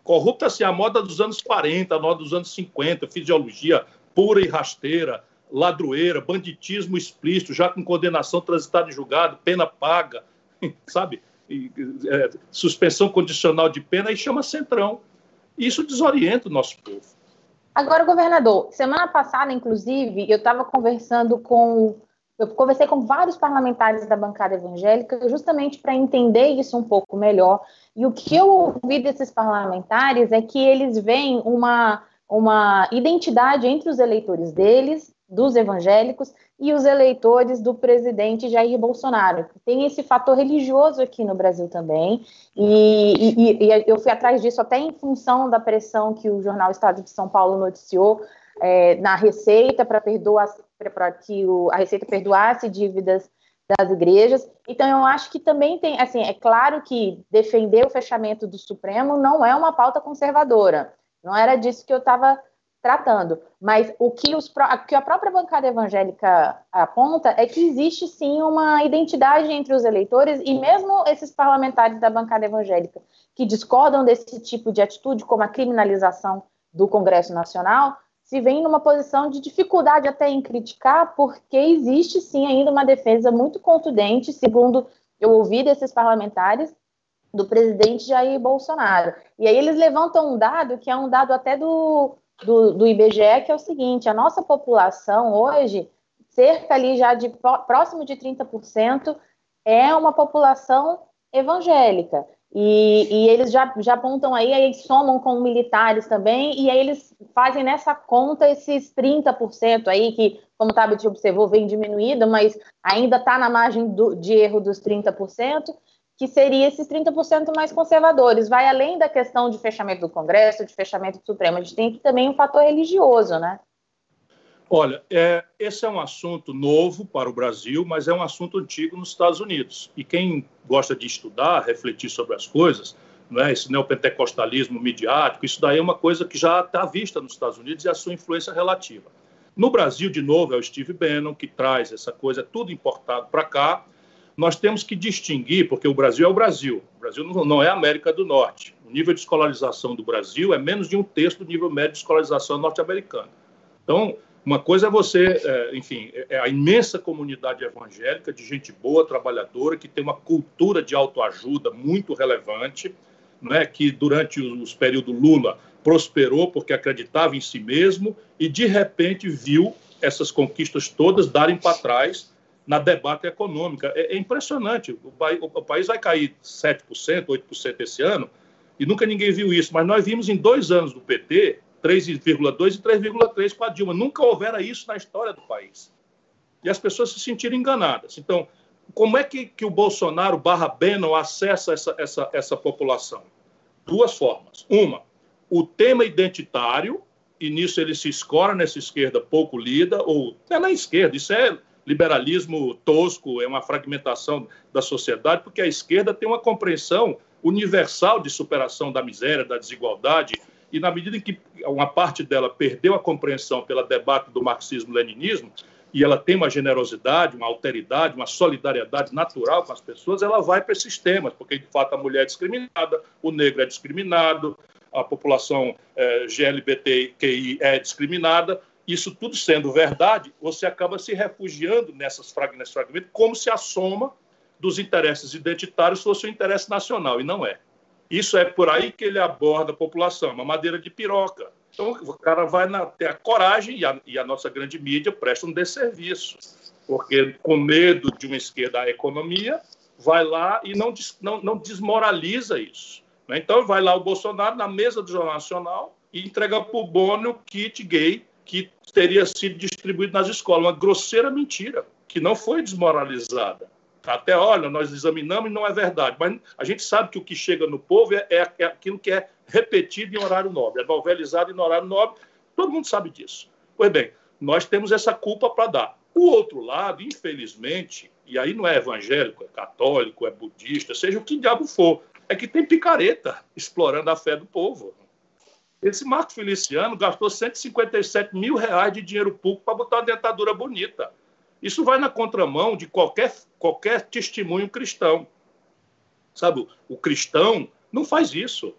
Corrupta, assim, a moda dos anos 40, a moda dos anos 50, fisiologia pura e rasteira, ladroeira, banditismo explícito, já com condenação transitada em julgado, pena paga, <laughs> sabe? E, é, suspensão condicional de pena e chama centrão. Isso desorienta o nosso povo. Agora, governador, semana passada, inclusive, eu estava conversando com eu conversei com vários parlamentares da bancada evangélica justamente para entender isso um pouco melhor. E o que eu ouvi desses parlamentares é que eles veem uma, uma identidade entre os eleitores deles, dos evangélicos, e os eleitores do presidente Jair Bolsonaro. Tem esse fator religioso aqui no Brasil também, e, e, e eu fui atrás disso até em função da pressão que o jornal Estado de São Paulo noticiou é, na Receita para perdoar para que o, a Receita perdoasse dívidas das igrejas. Então, eu acho que também tem, assim, é claro que defender o fechamento do Supremo não é uma pauta conservadora. Não era disso que eu estava tratando. Mas o que, os, que a própria bancada evangélica aponta é que existe sim uma identidade entre os eleitores e mesmo esses parlamentares da bancada evangélica que discordam desse tipo de atitude, como a criminalização do Congresso Nacional, se vem numa posição de dificuldade até em criticar, porque existe sim ainda uma defesa muito contundente, segundo eu ouvi desses parlamentares, do presidente Jair Bolsonaro. E aí eles levantam um dado que é um dado até do, do, do IBGE, que é o seguinte: a nossa população hoje, cerca ali já de próximo de 30%, é uma população evangélica. E, e, eles já, já apontam aí, aí somam com militares também, e aí eles fazem nessa conta esses 30% aí, que, como o Tabit observou, vem diminuído, mas ainda está na margem do, de erro dos 30%, que seria esses 30% mais conservadores. Vai além da questão de fechamento do Congresso, de fechamento do Supremo, a gente tem aqui também um fator religioso, né? Olha, é, esse é um assunto novo para o Brasil, mas é um assunto antigo nos Estados Unidos. E quem gosta de estudar, refletir sobre as coisas, não é? esse neopentecostalismo midiático, isso daí é uma coisa que já está vista nos Estados Unidos e a sua influência relativa. No Brasil, de novo, é o Steve Bannon que traz essa coisa, tudo importado para cá. Nós temos que distinguir, porque o Brasil é o Brasil, o Brasil não é a América do Norte. O nível de escolarização do Brasil é menos de um terço do nível médio de escolarização norte-americana. Então, uma coisa é você, é, enfim, é a imensa comunidade evangélica de gente boa, trabalhadora, que tem uma cultura de autoajuda muito relevante, né, que durante os períodos Lula prosperou porque acreditava em si mesmo e, de repente, viu essas conquistas todas darem para trás na debate econômica. É, é impressionante. O, o, país vai cair 7%, 8% esse ano, e nunca ninguém viu isso. Mas nós vimos em dois anos do PT 3,2 e 3,3 com a Dilma. Nunca houvera isso na história do país. E as pessoas se sentiram enganadas. Então, como é que, que o Bolsonaro barra Bannon acessa essa, essa, essa população? Duas formas. Uma, o tema identitário, e nisso ele se escora nessa esquerda pouco lida, ou é na esquerda, isso é liberalismo tosco, é uma fragmentação da sociedade, porque a esquerda tem uma compreensão universal de superação da miséria, da desigualdade, e na medida em que uma parte dela perdeu a compreensão pelo debate do marxismo-leninismo, e ela tem uma generosidade, uma alteridade, uma solidariedade natural com as pessoas, ela vai para esses temas, porque de fato a mulher é discriminada, o negro é discriminado, a população é, GLBTQI é discriminada. Isso tudo sendo verdade, você acaba se refugiando nessas fragmentos, como se a soma dos interesses identitários fosse o interesse nacional, e não é. Isso é por aí que ele aborda a população, uma madeira de piroca. Então, o cara vai na, ter a coragem e a, e a nossa grande mídia presta um desserviço, porque com medo de uma esquerda à economia, vai lá e não, não, não desmoraliza isso. Né? Então, vai lá o Bolsonaro na mesa do Jornal Nacional e entrega para o Bono o kit gay que teria sido distribuído nas escolas. Uma grosseira mentira, que não foi desmoralizada. Até, olha, nós examinamos e não é verdade. Mas a gente sabe que o que chega no povo é, é, é aquilo que é repetido em horário nobre, é novelizado em horário nobre. Todo mundo sabe disso. Pois bem, nós temos essa culpa para dar. O outro lado, infelizmente, e aí não é evangélico, é católico, é budista, seja o que diabo for, é que tem picareta explorando a fé do povo. Esse Marco Feliciano gastou 157 mil reais de dinheiro público para botar uma dentadura bonita. Isso vai na contramão de qualquer, qualquer testemunho cristão. Sabe, o cristão não faz isso.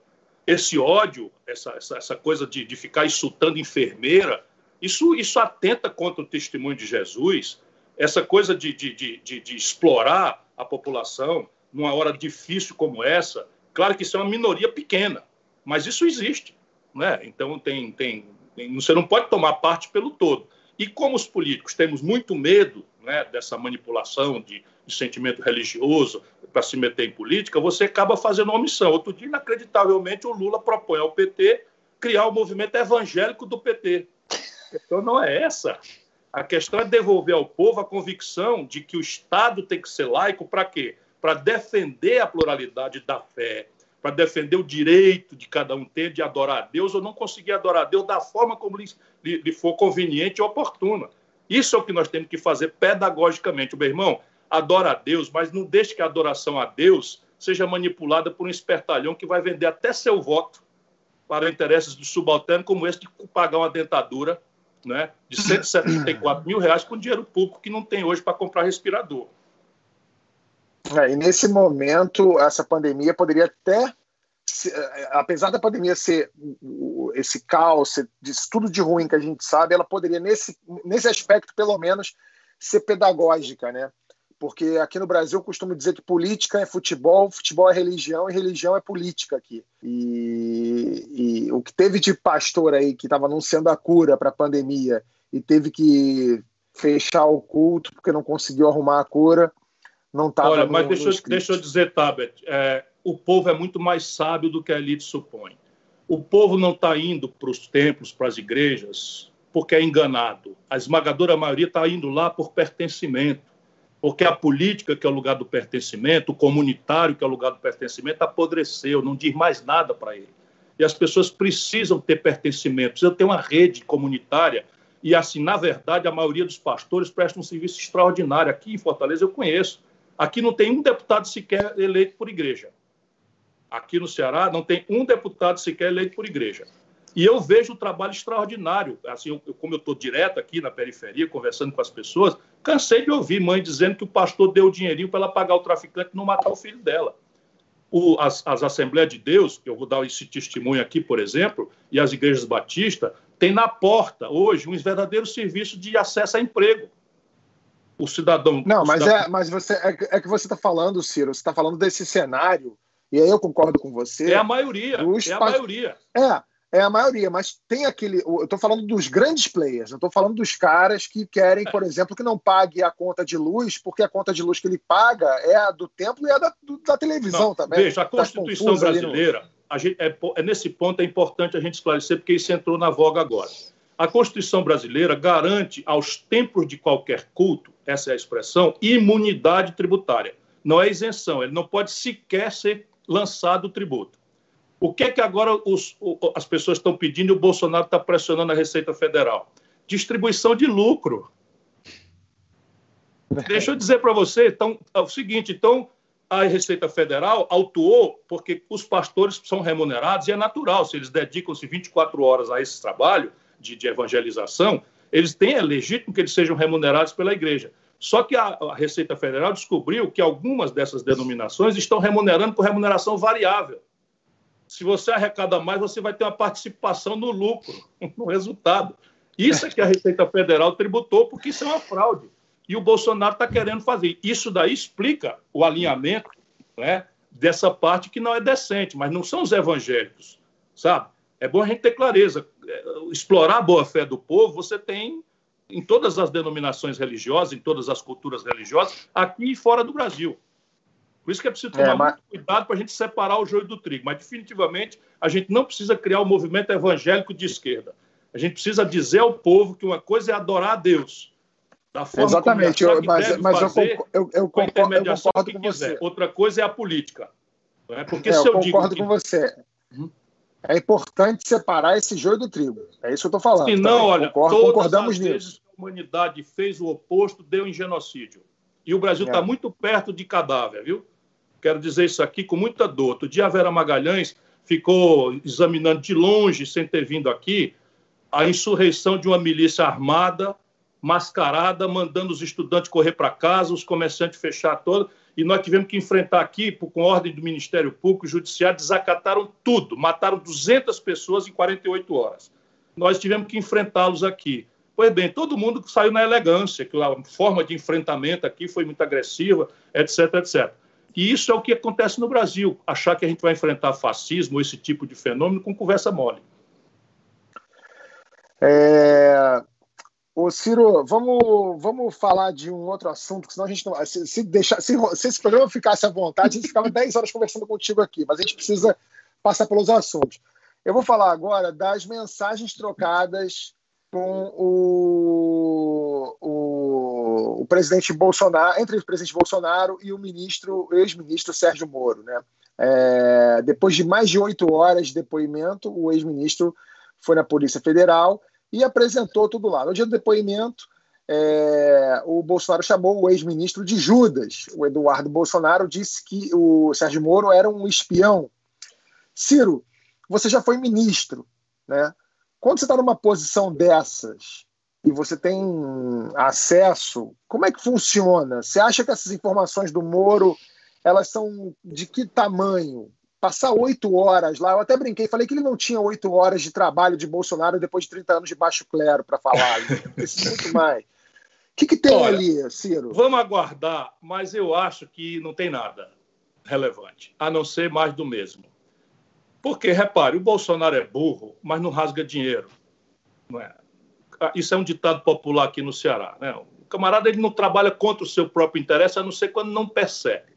Esse ódio, essa, essa, essa coisa de, de ficar insultando enfermeira, isso, isso atenta contra o testemunho de Jesus. Essa coisa de, de, de, de explorar a população numa hora difícil como essa, claro que isso é uma minoria pequena, mas isso existe. Né? Então, tem, tem, tem, você não pode tomar parte pelo todo. E como os políticos temos muito medo né, dessa manipulação de, de sentimento religioso para se meter em política, você acaba fazendo omissão. Outro dia, inacreditavelmente, o Lula propõe ao PT criar o movimento evangélico do PT. A questão não é essa. A questão é devolver ao povo a convicção de que o Estado tem que ser laico para quê? Para defender a pluralidade da fé, para defender o direito de cada um ter de adorar a Deus ou não conseguir adorar a Deus da forma como lhe, lhe for conveniente e oportuna. Isso é o que nós temos que fazer pedagogicamente. Meu irmão, adora a Deus, mas não deixe que a adoração a Deus seja manipulada por um espertalhão que vai vender até seu voto para interesses do subalterno como esse de pagar uma dentadura né, de 174 mil reais com dinheiro público que não tem hoje para comprar respirador. É, e nesse momento, essa pandemia poderia até, é, apesar da pandemia ser esse caos, disso tudo de ruim que a gente sabe, ela poderia, nesse, nesse aspecto, pelo menos, ser pedagógica, né? Porque aqui no Brasil eu costumo dizer que política é futebol, futebol é religião e religião é política aqui. E, e o que teve de pastor aí que estava anunciando a cura para a pandemia e teve que fechar o culto porque não conseguiu arrumar a cura, não estava. Olha, mas deixa, eu, deixa eu dizer, Tabet, é, o povo é muito mais sábio do que a elite supõe. O povo não está indo para os templos, para as igrejas, porque é enganado. A esmagadora maioria está indo lá por pertencimento. Porque a política, que é o lugar do pertencimento, o comunitário, que é o lugar do pertencimento, apodreceu, não diz mais nada para ele. E as pessoas precisam ter pertencimento, precisam ter uma rede comunitária. E, assim, na verdade, a maioria dos pastores presta um serviço extraordinário. Aqui em Fortaleza eu conheço Aqui não tem um deputado sequer eleito por igreja. Aqui no Ceará não tem um deputado sequer eleito por igreja. E eu vejo o trabalho extraordinário. Assim, eu, como eu estou direto aqui na periferia, conversando com as pessoas, cansei de ouvir mãe dizendo que o pastor deu o dinheirinho para ela pagar o traficante e não matar o filho dela. O, as, as, Assembleias de Deus, eu vou dar esse testemunho aqui, por exemplo, e as igrejas batistas, têm na porta hoje um verdadeiro serviço de acesso a emprego o cidadão. Não, o mas, cidadão... É, mas você, é, é que você está falando, Ciro, você está falando desse cenário, e aí eu concordo com você. É a maioria. É a maioria. É, é a maioria, mas tem aquele. Eu estou falando dos grandes players, eu estou falando dos caras que querem, por exemplo, que não pague a conta de luz, porque a conta de luz que ele paga é a do templo e a da, do, da televisão não, também. Veja, a tá Constituição brasileira, no... a gente, é, é, nesse ponto é importante a gente esclarecer, porque isso entrou na voga agora. A Constituição brasileira garante aos templos de qualquer culto, essa é a expressão, imunidade tributária. Não é isenção, ele não pode sequer ser lançado o tributo. O que é que agora os, as pessoas estão pedindo e o Bolsonaro está pressionando a Receita Federal? Distribuição de lucro. Deixa eu dizer para você, então, é o seguinte, então a Receita Federal autuou porque os pastores são remunerados e é natural, se eles dedicam-se 24 horas a esse trabalho, de, de evangelização, eles têm, é legítimo que eles sejam remunerados pela igreja. Só que a, a, Receita Federal descobriu que algumas dessas denominações estão remunerando por remuneração variável. Se você arrecada mais, você vai ter uma participação no lucro, <laughs> no resultado. Isso é que a Receita Federal tributou, porque isso é uma fraude. E o Bolsonaro está querendo fazer. Isso daí explica o alinhamento né, dessa parte que não é decente, mas não são os evangélicos, sabe? É bom a gente ter clareza. É, explorar a boa-fé do povo, você tem em todas as denominações religiosas, em todas as culturas religiosas, aqui e fora do Brasil. Por isso que é preciso tomar é, mas... muito cuidado para a gente separar o joio do trigo. Mas, definitivamente, a gente não precisa criar um movimento evangélico de esquerda. A gente precisa dizer ao povo que uma coisa é adorar a Deus. Da forma Exatamente, como eu, mas, mas fazer, eu, eu, eu, concordo, eu concordo com quiser. você. Outra coisa é a política. É? Porque é, se eu, eu concordo com você. Uhum. É importante separar esse joio do trigo. É isso que eu estou falando. Se não, olha, Concordo, concordamos nisso. a humanidade fez o oposto, deu em genocídio. E o Brasil está é. muito perto de cadáver, viu? Quero dizer isso aqui com muita dor. Outro dia a Vera Magalhães ficou examinando de longe, sem ter vindo aqui, a insurreição de uma milícia armada, mascarada, mandando os estudantes correr para casa, os comerciantes fechar todo. E nós tivemos que enfrentar aqui, com ordem do Ministério Público, o Judiciário, desacataram tudo, mataram 200 pessoas em 48 horas. Nós tivemos que enfrentá-los aqui. Pois bem, todo mundo saiu na elegância, que a forma de enfrentamento aqui foi muito agressiva, etc, etc. E isso é o que acontece no Brasil, achar que a gente vai enfrentar fascismo esse tipo de fenômeno com conversa mole. É... Ô, Ciro, vamos, vamos falar de um outro assunto, que senão a gente não. Se, se, deixar, se, se esse programa ficasse à vontade, a gente ficava <laughs> 10 horas conversando contigo aqui, mas a gente precisa passar pelos assuntos. Eu vou falar agora das mensagens trocadas com o, o, o, presidente Bolsonaro, entre o presidente Bolsonaro e o ministro, ex-ministro Sérgio Moro. Né? É, depois de mais de oito horas de depoimento, o ex-ministro foi na Polícia Federal e apresentou tudo lá. No dia do depoimento, é, o Bolsonaro chamou o ex-ministro de Judas. O Eduardo Bolsonaro disse que o Sérgio Moro era um espião. Ciro, você já foi ministro, né? Quando você está numa posição dessas e você tem acesso, como é que funciona? Você acha que essas informações do Moro elas são de que tamanho? Passar oito horas lá, eu até brinquei, falei que ele não tinha oito horas de trabalho de Bolsonaro depois de 30 anos de baixo clero para falar. Precisa muito mais. O que, que tem Olha, ali, Ciro? Vamos aguardar, mas eu acho que não tem nada relevante, a não ser mais do mesmo. Porque, repare, o Bolsonaro é burro, mas não rasga dinheiro. Não é? Ah, isso é um ditado popular aqui no Ceará. Né? O camarada ele não trabalha contra o seu próprio interesse, a não ser quando não percebe.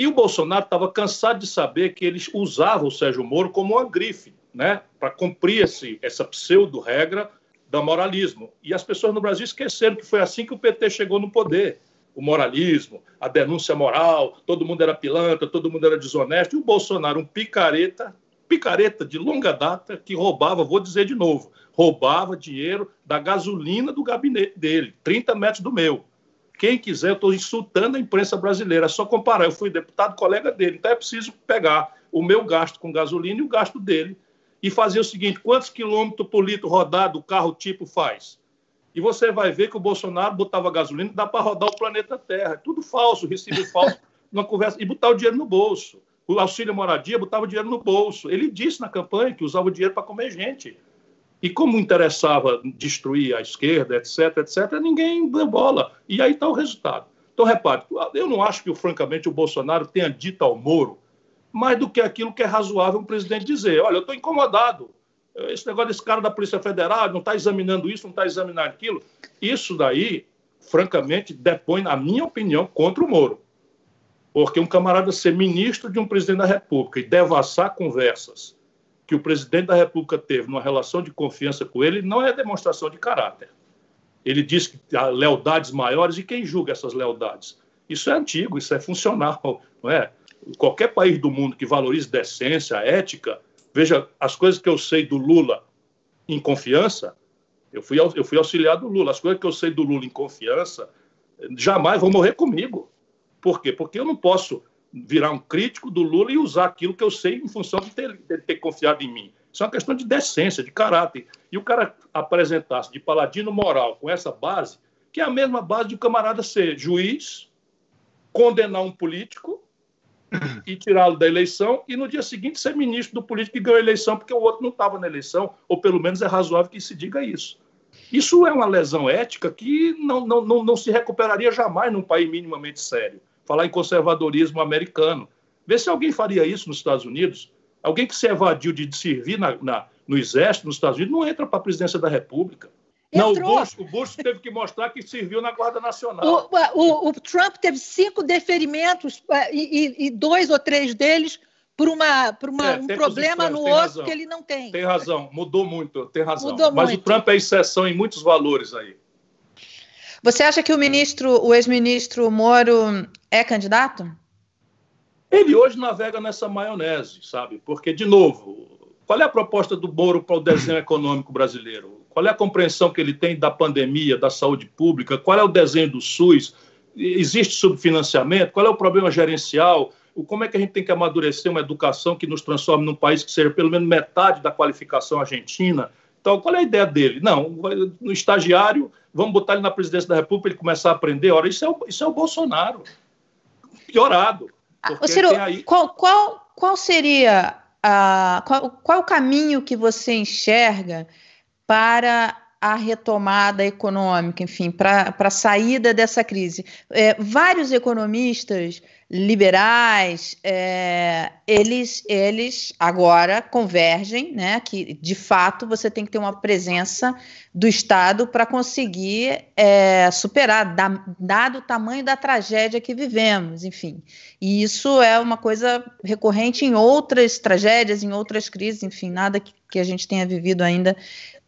E o Bolsonaro estava cansado de saber que eles usavam o Sérgio Moro como uma grife, né? para cumprir esse, essa pseudo-regra do moralismo. E as pessoas no Brasil esqueceram que foi assim que o PT chegou no poder o moralismo, a denúncia moral, todo mundo era pilantra, todo mundo era desonesto, e o Bolsonaro, um picareta, picareta de longa data que roubava, vou dizer de novo, roubava dinheiro da gasolina do gabinete dele, 30 metros do meu. Quem quiser, eu estou insultando a imprensa brasileira, é só comparar. Eu fui deputado colega dele, então é preciso pegar o meu gasto com gasolina e o gasto dele e fazer o seguinte: quantos quilômetros por litro rodado o carro tipo faz? E você vai ver que o Bolsonaro botava gasolina, dá para rodar o planeta Terra. Tudo falso, recibo falso, <laughs> numa conversa, e botar o dinheiro no bolso o auxílio moradia, botava o dinheiro no bolso. Ele disse na campanha que usava o dinheiro para comer gente. E como interessava destruir a esquerda, etc., etc., ninguém deu bola. E aí está o resultado. Então, repare, eu não acho que, francamente, o Bolsonaro tenha dito ao Moro mais do que aquilo que é razoável um presidente dizer. Olha, eu estou incomodado. Esse negócio desse cara da Polícia Federal não está examinando isso, não está examinando aquilo. Isso daí, francamente, depõe, na minha opinião, contra o Moro. Porque um camarada ser ministro de um presidente da República e devassar conversas que o presidente da República teve numa relação de confiança com ele não é demonstração de caráter. Ele diz que há lealdades maiores e quem julga essas lealdades? Isso é antigo, isso é funcional, não é? Qualquer país do mundo que valorize decência, ética, veja as coisas que eu sei do Lula em confiança, eu fui, eu fui auxiliar do Lula, as coisas que eu sei do Lula em confiança, jamais vão morrer comigo. Por quê? Porque eu não posso virar um crítico do Lula e usar aquilo que eu sei em função de ter, de ter confiado em mim. Isso é uma questão de decência, de caráter. E o cara apresentar-se de paladino moral com essa base, que é a mesma base de um camarada ser juiz, condenar um político e tirá-lo da eleição, e no dia seguinte ser ministro do político que ganhou a eleição porque o outro não estava na eleição, ou pelo menos é razoável que se diga isso. Isso é uma lesão ética que não, não, não, não se recuperaria jamais num país minimamente sério falar em conservadorismo americano. Vê se alguém faria isso nos Estados Unidos. Alguém que se evadiu de servir na, na, no Exército nos Estados Unidos não entra para a presidência da República. Entrou. Não, o Bush, o Bush teve que mostrar que serviu na Guarda Nacional. O, o, o Trump teve cinco deferimentos e, e, dois ou três deles por, uma, por uma, é, um problema no osso razão. que ele não tem. Tem razão, mudou muito, tem razão. Mudou Mas muito. o Trump é exceção em muitos valores aí. Você acha que o ministro, o ex-ministro Moro é candidato? Ele hoje navega nessa maionese, sabe? Porque, de novo, qual é a proposta do Moro para o desenho econômico brasileiro? Qual é a compreensão que ele tem da pandemia, da saúde pública? Qual é o desenho do SUS? Existe subfinanciamento? Qual é o problema gerencial? Como é que a gente tem que amadurecer uma educação que nos transforme num país que seja pelo menos metade da qualificação argentina? Então, qual é a ideia dele? Não, no estagiário, vamos botar ele na presidência da República para ele começar a aprender. Ora, isso é o, isso é o Bolsonaro. Piorado. Ah, Ciro, aí... qual, qual, qual seria a, qual, qual o caminho que você enxerga para a retomada econômica, enfim, para a saída dessa crise. É, vários economistas liberais, é, eles, eles agora convergem, né, que de fato você tem que ter uma presença do Estado para conseguir é, superar, da, dado o tamanho da tragédia que vivemos, enfim. E isso é uma coisa recorrente em outras tragédias, em outras crises, enfim, nada que, que a gente tenha vivido ainda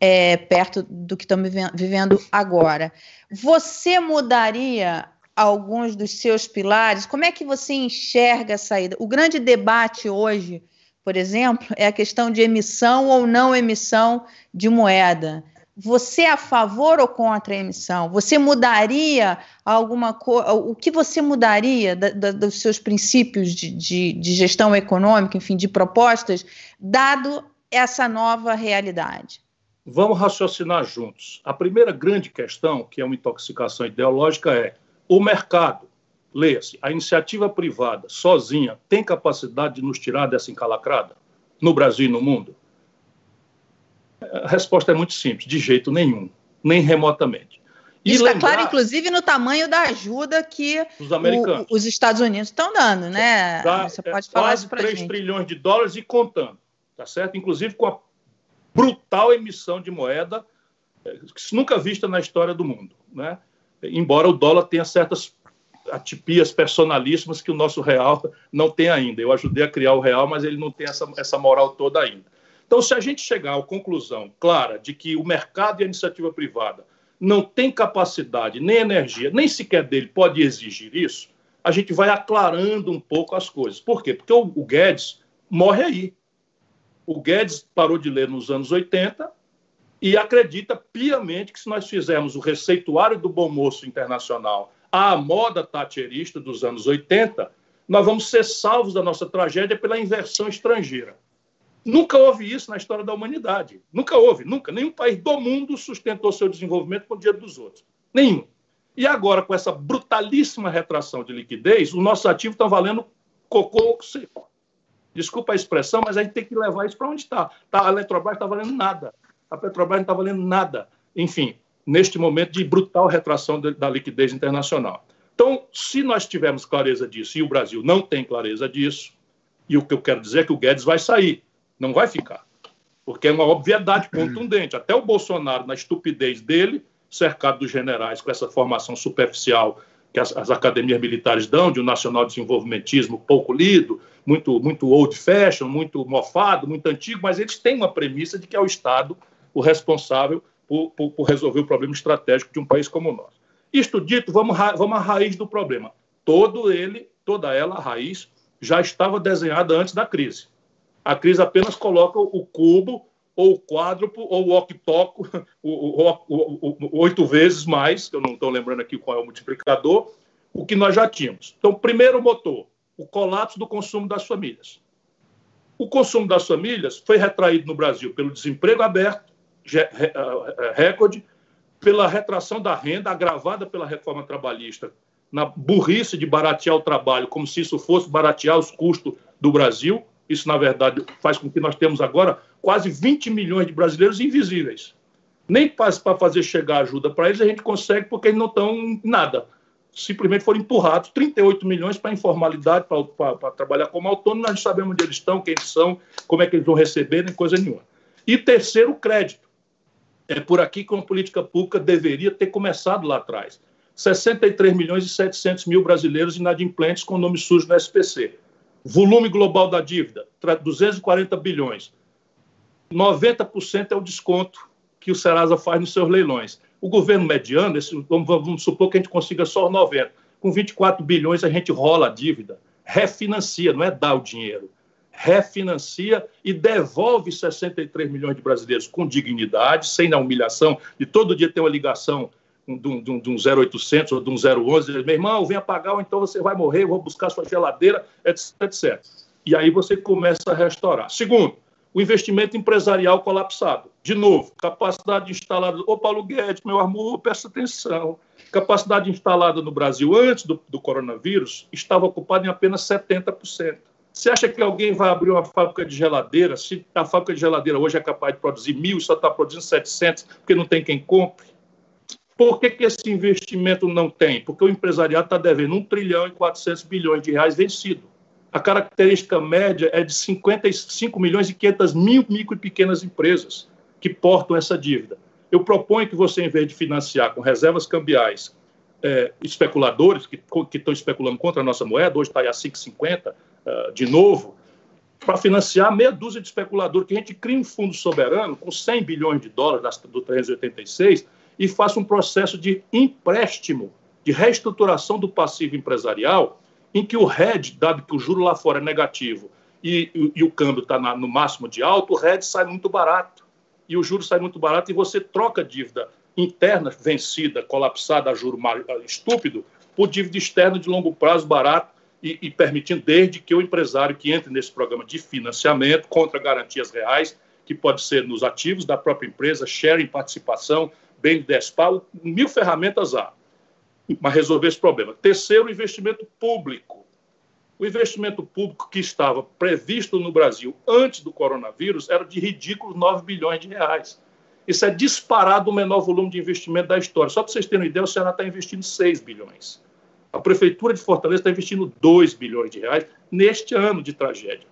é, perto do que estamos vivendo agora. Você mudaria alguns dos seus pilares? Como é que você enxerga a saída? O grande debate hoje, por exemplo, é a questão de emissão ou não emissão de moeda. Você é a favor ou contra a emissão? Você mudaria alguma coisa? O que você mudaria da, da, dos seus princípios de, de, de gestão econômica, enfim, de propostas, dado essa nova realidade? Vamos raciocinar juntos. A primeira grande questão, que é uma intoxicação ideológica, é o mercado. Leia-se, a iniciativa privada, sozinha, tem capacidade de nos tirar dessa encalacrada? No Brasil e no mundo? A resposta é muito simples: de jeito nenhum, nem remotamente. E Isso está claro, inclusive, no tamanho da ajuda que os, o, os Estados Unidos estão dando, né? Dá, Você pode é, falar quase isso para 3 gente. trilhões de dólares e contando, tá certo? Inclusive com a brutal emissão de moeda é, nunca vista na história do mundo, né? Embora o dólar tenha certas atipias personalíssimas que o nosso real <laughs> não tem ainda. Eu ajudei a criar o real, mas ele não tem essa, essa moral toda ainda. Então, se a gente chegar à conclusão clara de que o mercado e a iniciativa privada não tem capacidade, nem energia, nem sequer dele pode exigir isso, a gente vai aclarando um pouco as coisas. Por quê? Porque o, o Guedes morre aí. O Guedes parou de ler nos anos 80 e acredita piamente que se nós fizermos o receituário do bom moço internacional à moda tacherista dos anos 80, nós vamos ser salvos da nossa tragédia pela inversão estrangeira. Nunca houve isso na história da humanidade. Nunca houve, nunca. Nenhum país do mundo sustentou seu desenvolvimento com o dinheiro dos outros. Nenhum. E agora, com essa brutalíssima retração de liquidez, os nossos ativos estão valendo cocô seco. Desculpa a expressão, mas a gente tem que levar isso para onde está. Tá, a Eletrobras está valendo nada. A Petrobras não está valendo nada. Enfim, neste momento de brutal retração da liquidez internacional. Então, se nós tivermos clareza disso e o Brasil não tem clareza disso, e o que eu quero dizer é que o Guedes vai sair, não vai ficar. Porque é uma obviedade <clears throat> contundente. Até o Bolsonaro, na estupidez dele, cercado dos generais com essa formação superficial que as, as, academias militares dão, de um nacional desenvolvimentismo pouco lido, muito, muito old fashion, muito mofado, muito antigo, mas eles têm uma premissa de que é o Estado o responsável por, por, por resolver o problema estratégico de um país como o nosso. Isto dito, vamos, vamos à raiz do problema. Todo ele, toda ela, a raiz, já estava desenhada antes da crise. A crise apenas coloca o cubo ou o quádruplo, ou o octoco, <laughs> o, o, o, oito vezes mais, que eu não estou lembrando aqui qual é o multiplicador, o que nós já tínhamos. Então, primeiro motor, o colapso do consumo das famílias. O consumo das famílias foi retraído no Brasil pelo desemprego aberto, recorde, pela retração da renda agravada pela reforma trabalhista, na burrice de baratear o trabalho, como se isso fosse baratear os custos do Brasil. Isso, na verdade, faz com que nós temos agora quase 20 milhões de brasileiros invisíveis. Nem para fazer chegar ajuda para eles a gente consegue, porque eles não estão nada. simplesmente foram empurrados 38 milhões para informalidade, para trabalhar como autônomo. Nós sabemos onde eles estão, quem eles são, como é que eles vão receber, nem coisa nenhuma. E terceiro, crédito. É por aqui que uma política pública deveria ter começado lá atrás. 63 milhões e 700 mil brasileiros inadimplentes com nome sujo no SPC. Volume global da dívida, 240 bilhões. 90% é o desconto que o Serasa faz nos seus leilões. O governo mediano, esse, vamos, vamos, supor que a gente consiga só 90. Com 24 bilhões a gente rola a dívida, refinancia, não é dar o dinheiro. Refinancia e devolve 63 milhões de brasileiros com dignidade, sem a humilhação de todo dia ter uma ligação de um, de um, de um 0800 ou de um 011, meu irmão, venha pagar ou então você vai morrer, vou buscar sua geladeira, etc, etc. E aí você começa a restaurar. Segundo, o investimento empresarial colapsado. De novo, capacidade instalada. Ô, Paulo Guedes, meu amor, presta atenção. Capacidade instalada no Brasil antes do, do coronavírus estava ocupada em apenas 70%. Você acha que alguém vai abrir uma fábrica de geladeira? Se a fábrica de geladeira hoje é capaz de produzir mil só está produzindo 700 porque não tem quem compre? Por que, que esse investimento não tem? Porque o empresariado está devendo 1 trilhão e 400 bilhões de reais vencido a característica média é de 55 milhões e 500 mil micro e pequenas empresas que portam essa dívida. Eu proponho que você, em vez de financiar com reservas cambiais é, especuladores que, que estão especulando contra a nossa moeda, hoje está a 5,50 uh, de novo, para financiar meia dúzia de especuladores, que a gente crie um fundo soberano com 100 bilhões de dólares do 386 e faça um processo de empréstimo, de reestruturação do passivo empresarial em que o RED, dado que o juro lá fora é negativo e, e, e o câmbio está no máximo de alto, o RED sai muito barato. E o juro sai muito barato e você troca dívida interna vencida, colapsada a juro estúpido, por dívida externa de longo prazo barato e, e, permitindo, desde que o empresário que entre nesse programa de financiamento contra garantias reais, que pode ser nos ativos da própria empresa, sharing, participação, bem de DESPAL, mil ferramentas há mas resolver esse problema. Terceiro, investimento público. O investimento público que estava previsto no Brasil antes do coronavírus era de ridículos 9 bilhões de reais. Isso é disparado o menor volume de investimento da história. Só para vocês terem uma ideia, o Ceará está investindo 6 bilhões. A Prefeitura de Fortaleza está investindo 2 bilhões de reais neste ano de tragédia.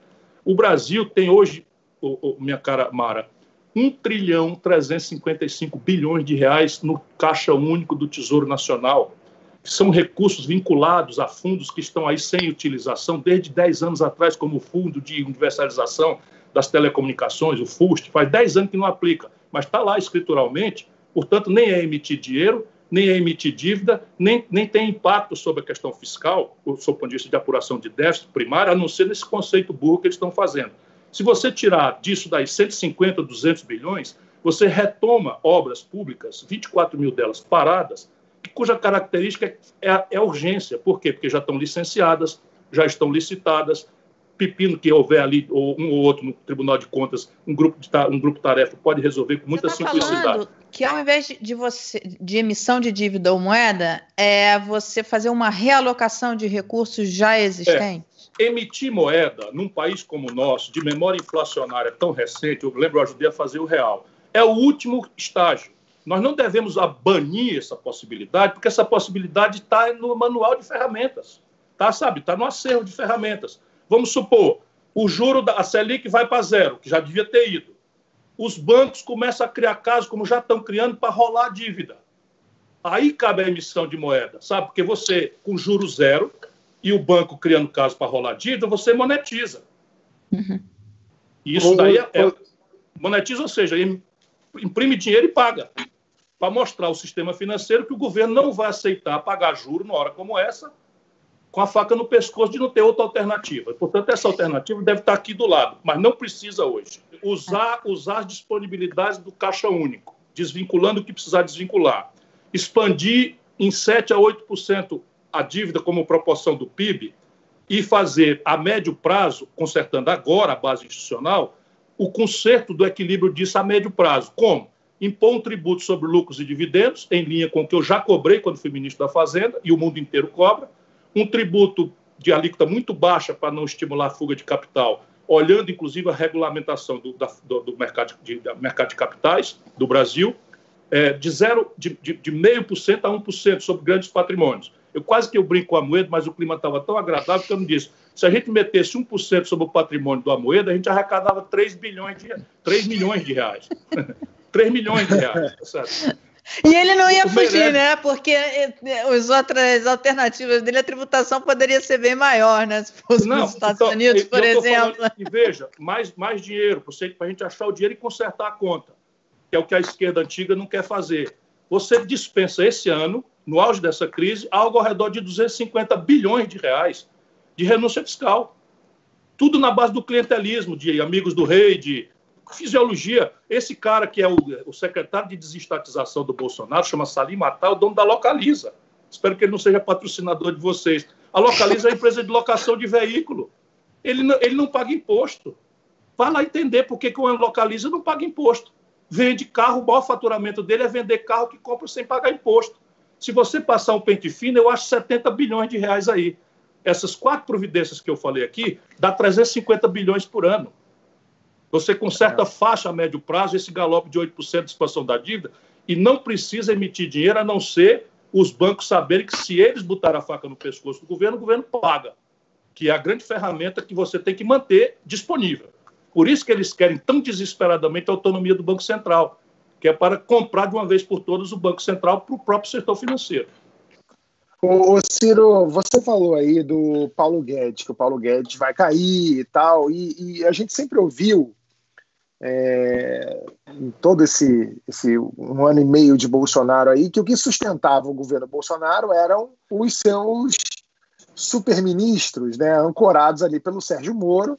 O Brasil tem hoje, oh, oh, minha cara Mara, 1 trilhão 355 bilhões de reais no caixa único do Tesouro Nacional são recursos vinculados a fundos que estão aí sem utilização desde 10 anos atrás, como o Fundo de Universalização das Telecomunicações, o FUST, faz 10 anos que não aplica, mas está lá escrituralmente, portanto, nem é emitir dinheiro, nem é emitir dívida, nem, nem tem impacto sobre a questão fiscal, sob o ponto de vista de apuração de déficit primário, a não ser nesse conceito burro que eles estão fazendo. Se você tirar disso daí 150, 200 bilhões, você retoma obras públicas, 24 mil delas paradas, cuja característica é, é a urgência. Por quê? Porque já estão licenciadas, já estão licitadas, pepino que houver ali, ou um ou outro no Tribunal de Contas, um grupo de, um grupo tarefa pode resolver com muita tá simplicidade. Falando que ao invés de você de emissão de dívida ou moeda, é você fazer uma realocação de recursos já existentes? É. Emitir moeda num país como o nosso, de memória inflacionária tão recente, eu lembro, eu ajudei a fazer o real, é o último estágio. Nós não devemos banir essa possibilidade, porque essa possibilidade está no manual de ferramentas. Tá, sabe? Está no acervo de ferramentas. Vamos supor, o juro da Selic vai para zero, que já devia ter ido. Os bancos começam a criar casos, como já estão criando, para rolar a dívida. Aí cabe a emissão de moeda, sabe? Porque você, com juro zero, e o banco criando caso para rolar dívida, você monetiza. Uhum. Isso daí é, é, monetiza, ou seja, imprime dinheiro e paga para mostrar ao sistema financeiro que o governo não vai aceitar pagar juro numa hora como essa, com a faca no pescoço de não ter outra alternativa. Portanto, essa alternativa deve estar aqui do lado, mas não precisa hoje. Usar, usar as disponibilidades do Caixa Único, desvinculando o que precisar desvincular. Expandir em 7 a 8% a dívida como proporção do PIB e fazer a médio prazo, consertando agora a base institucional, o conserto do equilíbrio disso a médio prazo. Como? impor um tributo sobre lucros e dividendos, em linha com o que eu já cobrei quando fui ministro da Fazenda, e o mundo inteiro cobra, um tributo de alíquota muito baixa para não estimular a fuga de capital, olhando inclusive a regulamentação do, da, do, do mercado, de, mercado de capitais do Brasil, é, de zero de, de, de 0,5% a 1% sobre grandes patrimônios. Eu quase que eu brinco com a moeda, mas o clima estava tão agradável que eu não disse. Se a gente metesse 1% sobre o patrimônio do Amoeda, a gente arrecadava 3 bilhões de 3 milhões de reais. <laughs> 3 milhões de reais, tá certo? E ele não ia fugir, né? Porque as outras alternativas dele, a tributação poderia ser bem maior, né? Se fosse não, nos Estados então, Unidos, por exemplo. Falando, e veja, mais, mais dinheiro para a gente achar o dinheiro e consertar a conta, que é o que a esquerda antiga não quer fazer. Você dispensa esse ano, no auge dessa crise, algo ao redor de 250 bilhões de reais de renúncia fiscal. Tudo na base do clientelismo, de amigos do rei, de fisiologia. Esse cara que é o, o secretário de desestatização do Bolsonaro, chama Salim Matar, o dono da Localiza. Espero que ele não seja patrocinador de vocês. A Localiza é a empresa de locação de veículo. Ele não, ele não paga imposto. Vai lá entender por que, que o Localiza não paga imposto. Vende carro, o maior faturamento dele é vender carro que compra sem pagar imposto. Se você passar um pente fino, eu acho 70 bilhões de reais aí. Essas quatro providências que eu falei aqui, dá 350 bilhões por ano. Você conserta é. faixa a médio prazo esse galope de 8% de expansão da dívida e não precisa emitir dinheiro a não ser os bancos saberem que se eles botarem a faca no pescoço do governo, o governo paga, que é a grande ferramenta que você tem que manter disponível. Por isso que eles querem tão desesperadamente a autonomia do Banco Central, que é para comprar de uma vez por todas o Banco Central para o próprio setor financeiro. Ô, Ciro, você falou aí do Paulo Guedes, que o Paulo Guedes vai cair e tal, e, e a gente sempre ouviu é, em todo esse, esse um ano e meio de Bolsonaro aí, que o que sustentava o governo Bolsonaro eram os seus superministros, né, ancorados ali pelo Sérgio Moro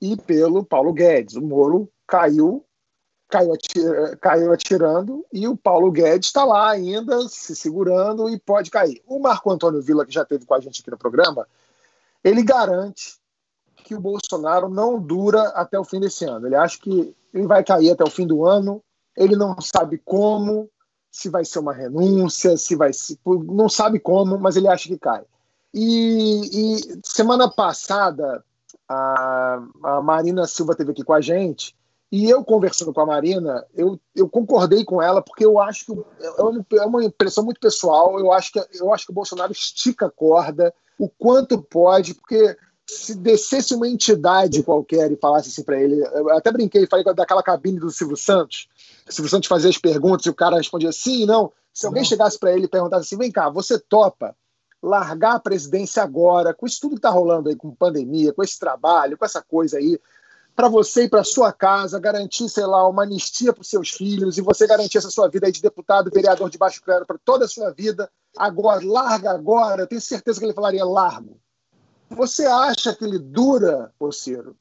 e pelo Paulo Guedes. O Moro caiu, caiu, caiu atirando e o Paulo Guedes está lá ainda se segurando e pode cair. O Marco Antônio Villa, que já esteve com a gente aqui no programa, ele garante que o Bolsonaro não dura até o fim desse ano. Ele acha que ele vai cair até o fim do ano. Ele não sabe como, se vai ser uma renúncia, se vai ser, não sabe como, mas ele acha que cai. E, e semana passada a, a, Marina Silva teve aqui com a gente e eu conversando com a Marina, eu, eu concordei com ela porque eu acho que é uma, é uma impressão muito pessoal. Eu acho que eu acho que o Bolsonaro estica a corda o quanto pode, porque se descesse uma entidade qualquer e falasse assim para ele, eu até brinquei, falei daquela cabine do Silvio Santos, o Silvio Santos fazia as perguntas e o cara respondia sim, não. Se alguém não. chegasse para ele e perguntasse assim, vem cá, você topa largar a presidência agora, com isso tudo que está rolando aí, com pandemia, com esse trabalho, com essa coisa aí, para você e para sua casa, garantir, sei lá, uma anistia para os seus filhos e você garantir essa sua vida aí de deputado, vereador de baixo clero para toda a sua vida, agora, larga agora, eu tenho certeza que ele falaria largo. Você acha que ele dura, Ciro?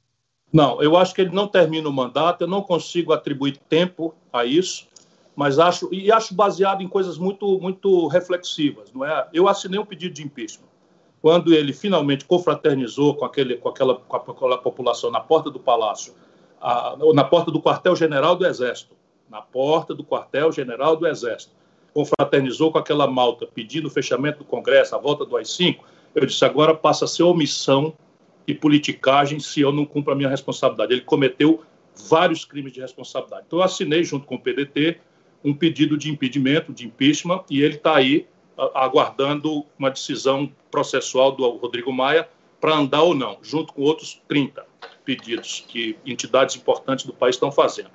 Não, eu acho que ele não termina o mandato, eu não consigo atribuir tempo a isso, mas acho, e acho baseado em coisas muito, muito reflexivas, não é? Eu assinei um pedido de impeachment. Quando ele finalmente confraternizou com, aquele, com, aquela, com aquela população na porta do palácio, a, na porta do quartel-general do Exército, na porta do quartel-general do Exército, confraternizou com aquela malta pedindo o fechamento do Congresso, a volta do AI-5, eu disse, agora passa a ser omissão e politicagem se eu não cumpro a minha responsabilidade. Ele cometeu vários crimes de responsabilidade. Então, eu assinei, junto com o PDT, um pedido de impedimento, de impeachment, e ele está aí aguardando uma decisão processual do Rodrigo Maia para andar ou não, junto com outros 30 pedidos que entidades importantes do país estão fazendo.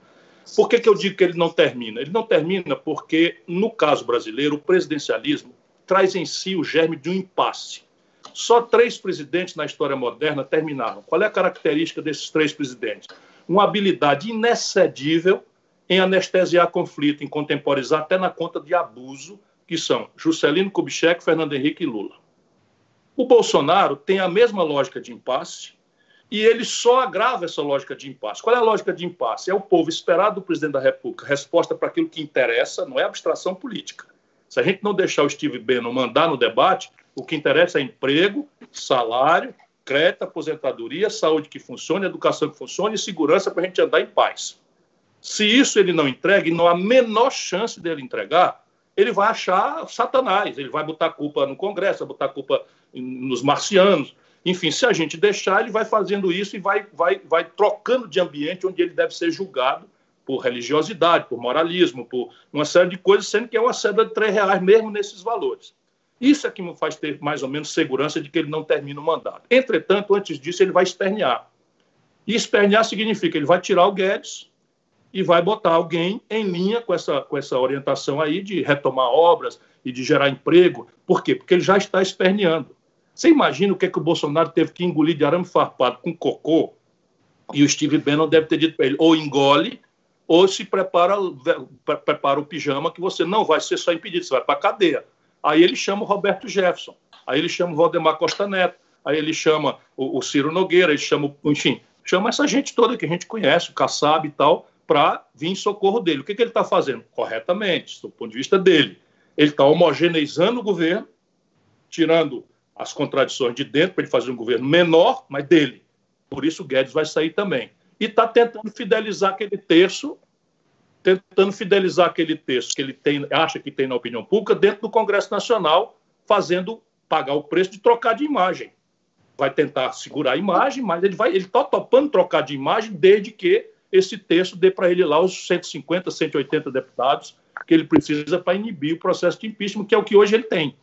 Por que, que eu digo que ele não termina? Ele não termina porque, no caso brasileiro, o presidencialismo traz em si o germe de um impasse. Só três presidentes na história moderna terminaram. Qual é a característica desses três presidentes? Uma habilidade inexcedível em anestesiar conflito, em contemporizar até na conta de abuso, que são Juscelino Kubitschek, Fernando Henrique e Lula. O Bolsonaro tem a mesma lógica de impasse e ele só agrava essa lógica de impasse. Qual é a lógica de impasse? É o povo esperar do presidente da República resposta para aquilo que interessa, não é abstração política. Se a gente não deixar o Steve Bannon mandar no debate, o que interessa é emprego, salário, crédito, aposentadoria, saúde que funcione, educação que funcione e segurança para a gente andar em paz. Se isso ele não entrega, e não há menor chance dele entregar, ele vai achar Satanás, ele vai botar culpa no Congresso, vai botar culpa nos marcianos. Enfim, se a gente deixar, ele vai fazendo isso e vai, vai, vai trocando de ambiente onde ele deve ser julgado por religiosidade, por moralismo, por uma série de coisas, sendo que é uma cédula de três reais mesmo nesses valores. Isso é que me faz ter mais ou menos segurança de que ele não termina o mandato. Entretanto, antes disso, ele vai espernear. E espernear significa ele vai tirar o Guedes e vai botar alguém em linha com essa, com essa orientação aí de retomar obras e de gerar emprego. Por quê? Porque ele já está esperneando. Você imagina o que, é que o Bolsonaro teve que engolir de arame farpado com cocô? E o Steve Bannon deve ter dito para ele: ou engole, ou se prepara, prepara o pijama, que você não vai ser só impedido, você vai para a cadeia. Aí ele chama o Roberto Jefferson, aí ele chama o Valdemar Costa Neto, aí ele chama o, o Ciro Nogueira, ele chama, enfim, chama essa gente toda que a gente conhece, o Kassab e tal, para vir em socorro dele. O que, que ele está fazendo? Corretamente, do ponto de vista dele. Ele está homogeneizando o governo, tirando as contradições de dentro para ele fazer um governo menor, mas dele. Por isso o Guedes vai sair também. E está tentando fidelizar aquele terço, tentando fidelizar aquele terço que ele tem, acha que tem na opinião pública dentro do Congresso Nacional, fazendo pagar o preço de trocar de imagem. Vai tentar segurar a imagem, mas ele vai, ele está topando trocar de imagem desde que esse terço dê para ele lá os 150, 180 deputados que ele precisa para inibir o processo de impeachment, que é o que hoje ele tem.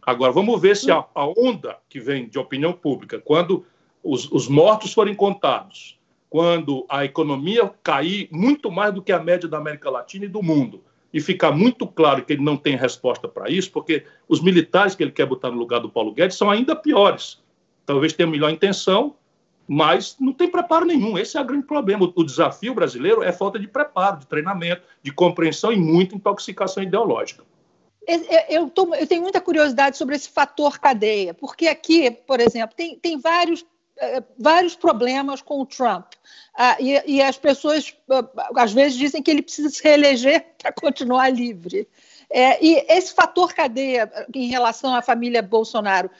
Agora, vamos ver se a, a onda que vem de opinião pública, quando os, os mortos forem contados, quando a economia cair muito mais do que a média da América Latina e do mundo, e ficar muito claro que ele não tem resposta para isso, porque os militares que ele quer botar no lugar do Paulo Guedes são ainda piores. Talvez tenha melhor intenção, mas não tem preparo nenhum. Esse é o grande problema. O desafio brasileiro é falta de preparo, de treinamento, de compreensão e muita intoxicação ideológica. Eu, tô, eu, tenho muita curiosidade sobre esse fator cadeia, porque aqui, por exemplo, tem, tem vários, vários problemas com o Trump. Ah, e, e, as pessoas, ah, às vezes, dizem que ele precisa se reeleger <laughs> para continuar livre. É, e esse fator cadeia em relação à família Bolsonaro,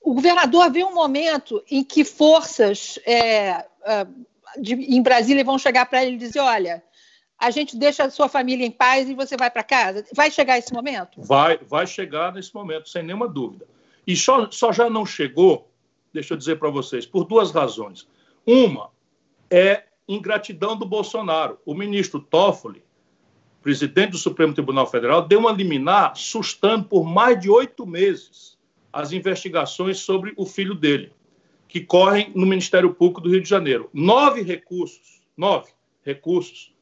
o governador vê um momento em que forças é, ah, de, em Brasília vão chegar para ele e dizer: olha, a gente deixa a sua família em paz e você vai para casa? Vai chegar esse momento? Vai, vai chegar nesse momento, sem nenhuma dúvida. E só, só já não chegou, deixa eu dizer para vocês, por duas razões. Uma é ingratidão do Bolsonaro. O ministro Toffoli, presidente do Supremo Tribunal Federal, deu uma liminar sustando por mais de oito meses as investigações sobre o filho dele, que correm no Ministério Público do Rio de Janeiro. Nove recursos, nove recursos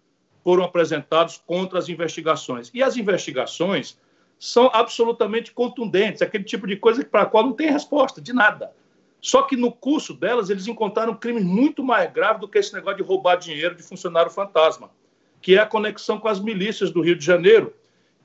foram apresentados contra as investigações. E as investigações são absolutamente contundentes, aquele tipo de coisa para a qual não tem resposta de nada. Só que no curso delas, eles encontraram crimes muito mais graves do que esse negócio de roubar dinheiro de funcionário fantasma, que é a conexão com as milícias do Rio de Janeiro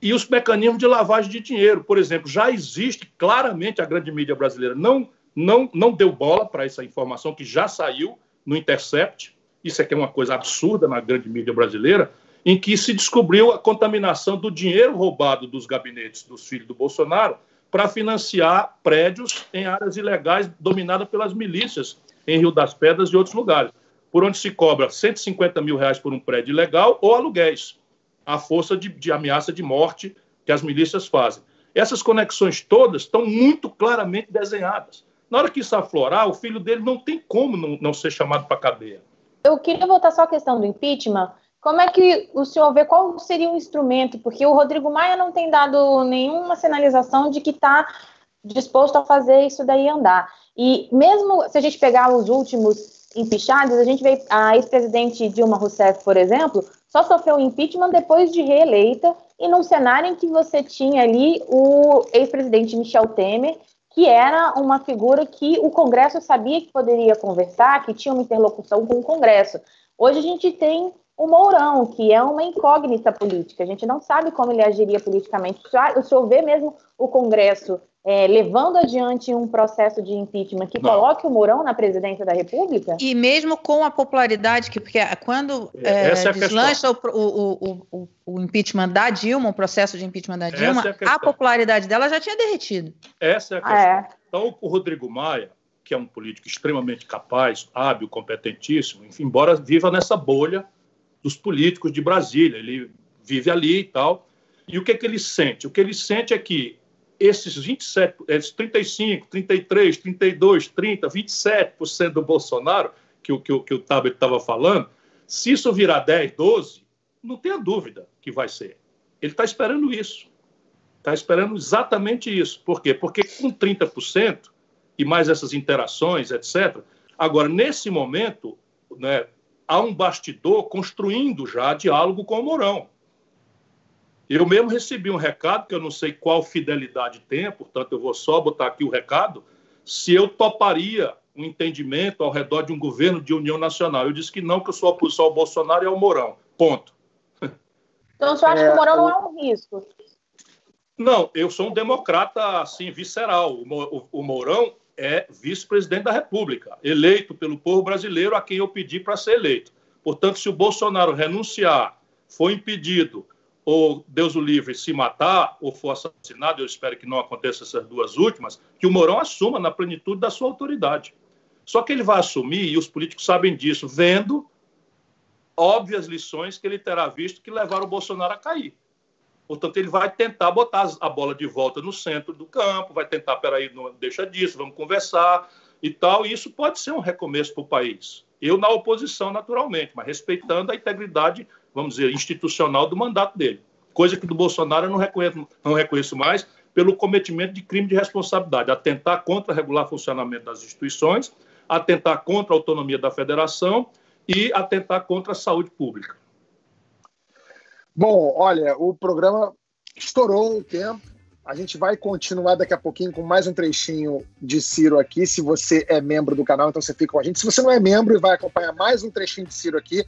e os mecanismos de lavagem de dinheiro. Por exemplo, já existe claramente a grande mídia brasileira não, não, não deu bola para essa informação que já saiu no Intercept, isso aqui é uma coisa absurda na grande mídia brasileira, em que se descobriu a contaminação do dinheiro roubado dos gabinetes dos filhos do Bolsonaro para financiar prédios em áreas ilegais dominadas pelas milícias em Rio das Pedras e outros lugares, por onde se cobra 150 mil reais por um prédio ilegal ou aluguéis, a força de, de ameaça de morte que as milícias fazem. Essas conexões todas estão muito claramente desenhadas. Na hora que isso aflorar, o filho dele não tem como não, não ser chamado para cadeia. Eu queria voltar só à questão do impeachment. Como é que o senhor vê qual seria o instrumento? Porque o Rodrigo Maia não tem dado nenhuma sinalização de que está disposto a fazer isso daí andar. E mesmo se a gente pegar os últimos impeachados, a gente vê a ex-presidente Dilma Rousseff, por exemplo, só sofreu impeachment depois de reeleita e num cenário em que você tinha ali o ex-presidente Michel Temer que era uma figura que o Congresso sabia que poderia conversar, que tinha uma interlocução com o Congresso. Hoje a gente tem o Mourão, que é uma incógnita política, a gente não sabe como ele agiria politicamente. O senhor vê mesmo o Congresso é, levando adiante um processo de impeachment que não. coloque o Mourão na presidência da República? E mesmo com a popularidade que, porque quando é, é, é deslancha o, o, o, o, impeachment da Dilma, o processo de impeachment da Dilma, é a, a, popularidade dela já tinha derretido. Essa é a questão. É. Então, o Rodrigo Maia, que é um político extremamente capaz, hábil, competentíssimo, enfim, embora viva nessa bolha dos políticos de Brasília, ele vive ali e tal. E o que, é que ele sente? O que ele sente é que esses 27, esses 35, 33, 32, 30, 27% do Bolsonaro, que o, que que o Tabet estava falando, se isso virar 10, 12, não tenha dúvida que vai ser. Ele está esperando isso. Está esperando exatamente isso. Por quê? Porque com 30% e mais essas interações, etc., agora, nesse momento, né, há um bastidor construindo já diálogo com o Mourão. Eu mesmo recebi um recado, que eu não sei qual fidelidade tem, portanto, eu vou só botar aqui o recado, se eu toparia um entendimento ao redor de um governo de união nacional. Eu disse que não, que eu sou oposição ao Bolsonaro e ao Mourão. Ponto. Então, você acha é, que o Mourão não é um risco? Não, eu sou um democrata, assim, visceral. O Mourão é vice-presidente da República, eleito pelo povo brasileiro a quem eu pedi para ser eleito. Portanto, se o Bolsonaro renunciar, for impedido, ou Deus o livre, se matar ou for assassinado, eu espero que não aconteça essas duas últimas, que o Mourão assuma na plenitude da sua autoridade. Só que ele vai assumir, e os políticos sabem disso, vendo óbvias lições que ele terá visto que levaram o Bolsonaro a cair. Portanto, ele vai tentar botar a bola de volta no centro do campo, vai tentar, peraí, não deixa disso, vamos conversar e tal. E isso pode ser um recomeço para o país. Eu na oposição, naturalmente, mas respeitando a integridade, vamos dizer, institucional do mandato dele. Coisa que do Bolsonaro eu não reconheço, não reconheço mais pelo cometimento de crime de responsabilidade, atentar contra o regular funcionamento das instituições, atentar contra a autonomia da federação e atentar contra a saúde pública. Bom, olha, o programa estourou o tempo. A gente vai continuar daqui a pouquinho com mais um trechinho de Ciro aqui. Se você é membro do canal, então você fica com a gente. Se você não é membro e vai acompanhar mais um trechinho de Ciro aqui,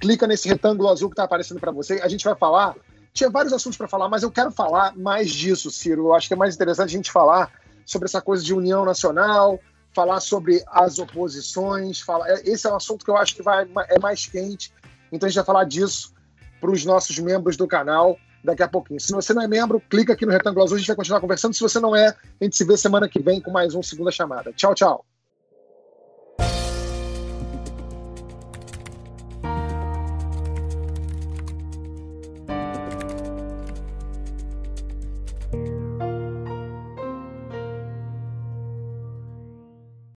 clica nesse retângulo azul que está aparecendo para você. A gente vai falar. Tinha vários assuntos para falar, mas eu quero falar mais disso, Ciro. Eu acho que é mais interessante a gente falar sobre essa coisa de união nacional, falar sobre as oposições. Falar... É, esse é um assunto que eu acho que vai, é mais quente. Então a gente vai falar disso para os nossos membros do canal daqui a pouquinho. Se você não é membro, clica aqui no retângulo azul, a gente vai continuar conversando. Se você não é, a gente se vê semana que vem com mais um Segunda Chamada. Tchau, tchau.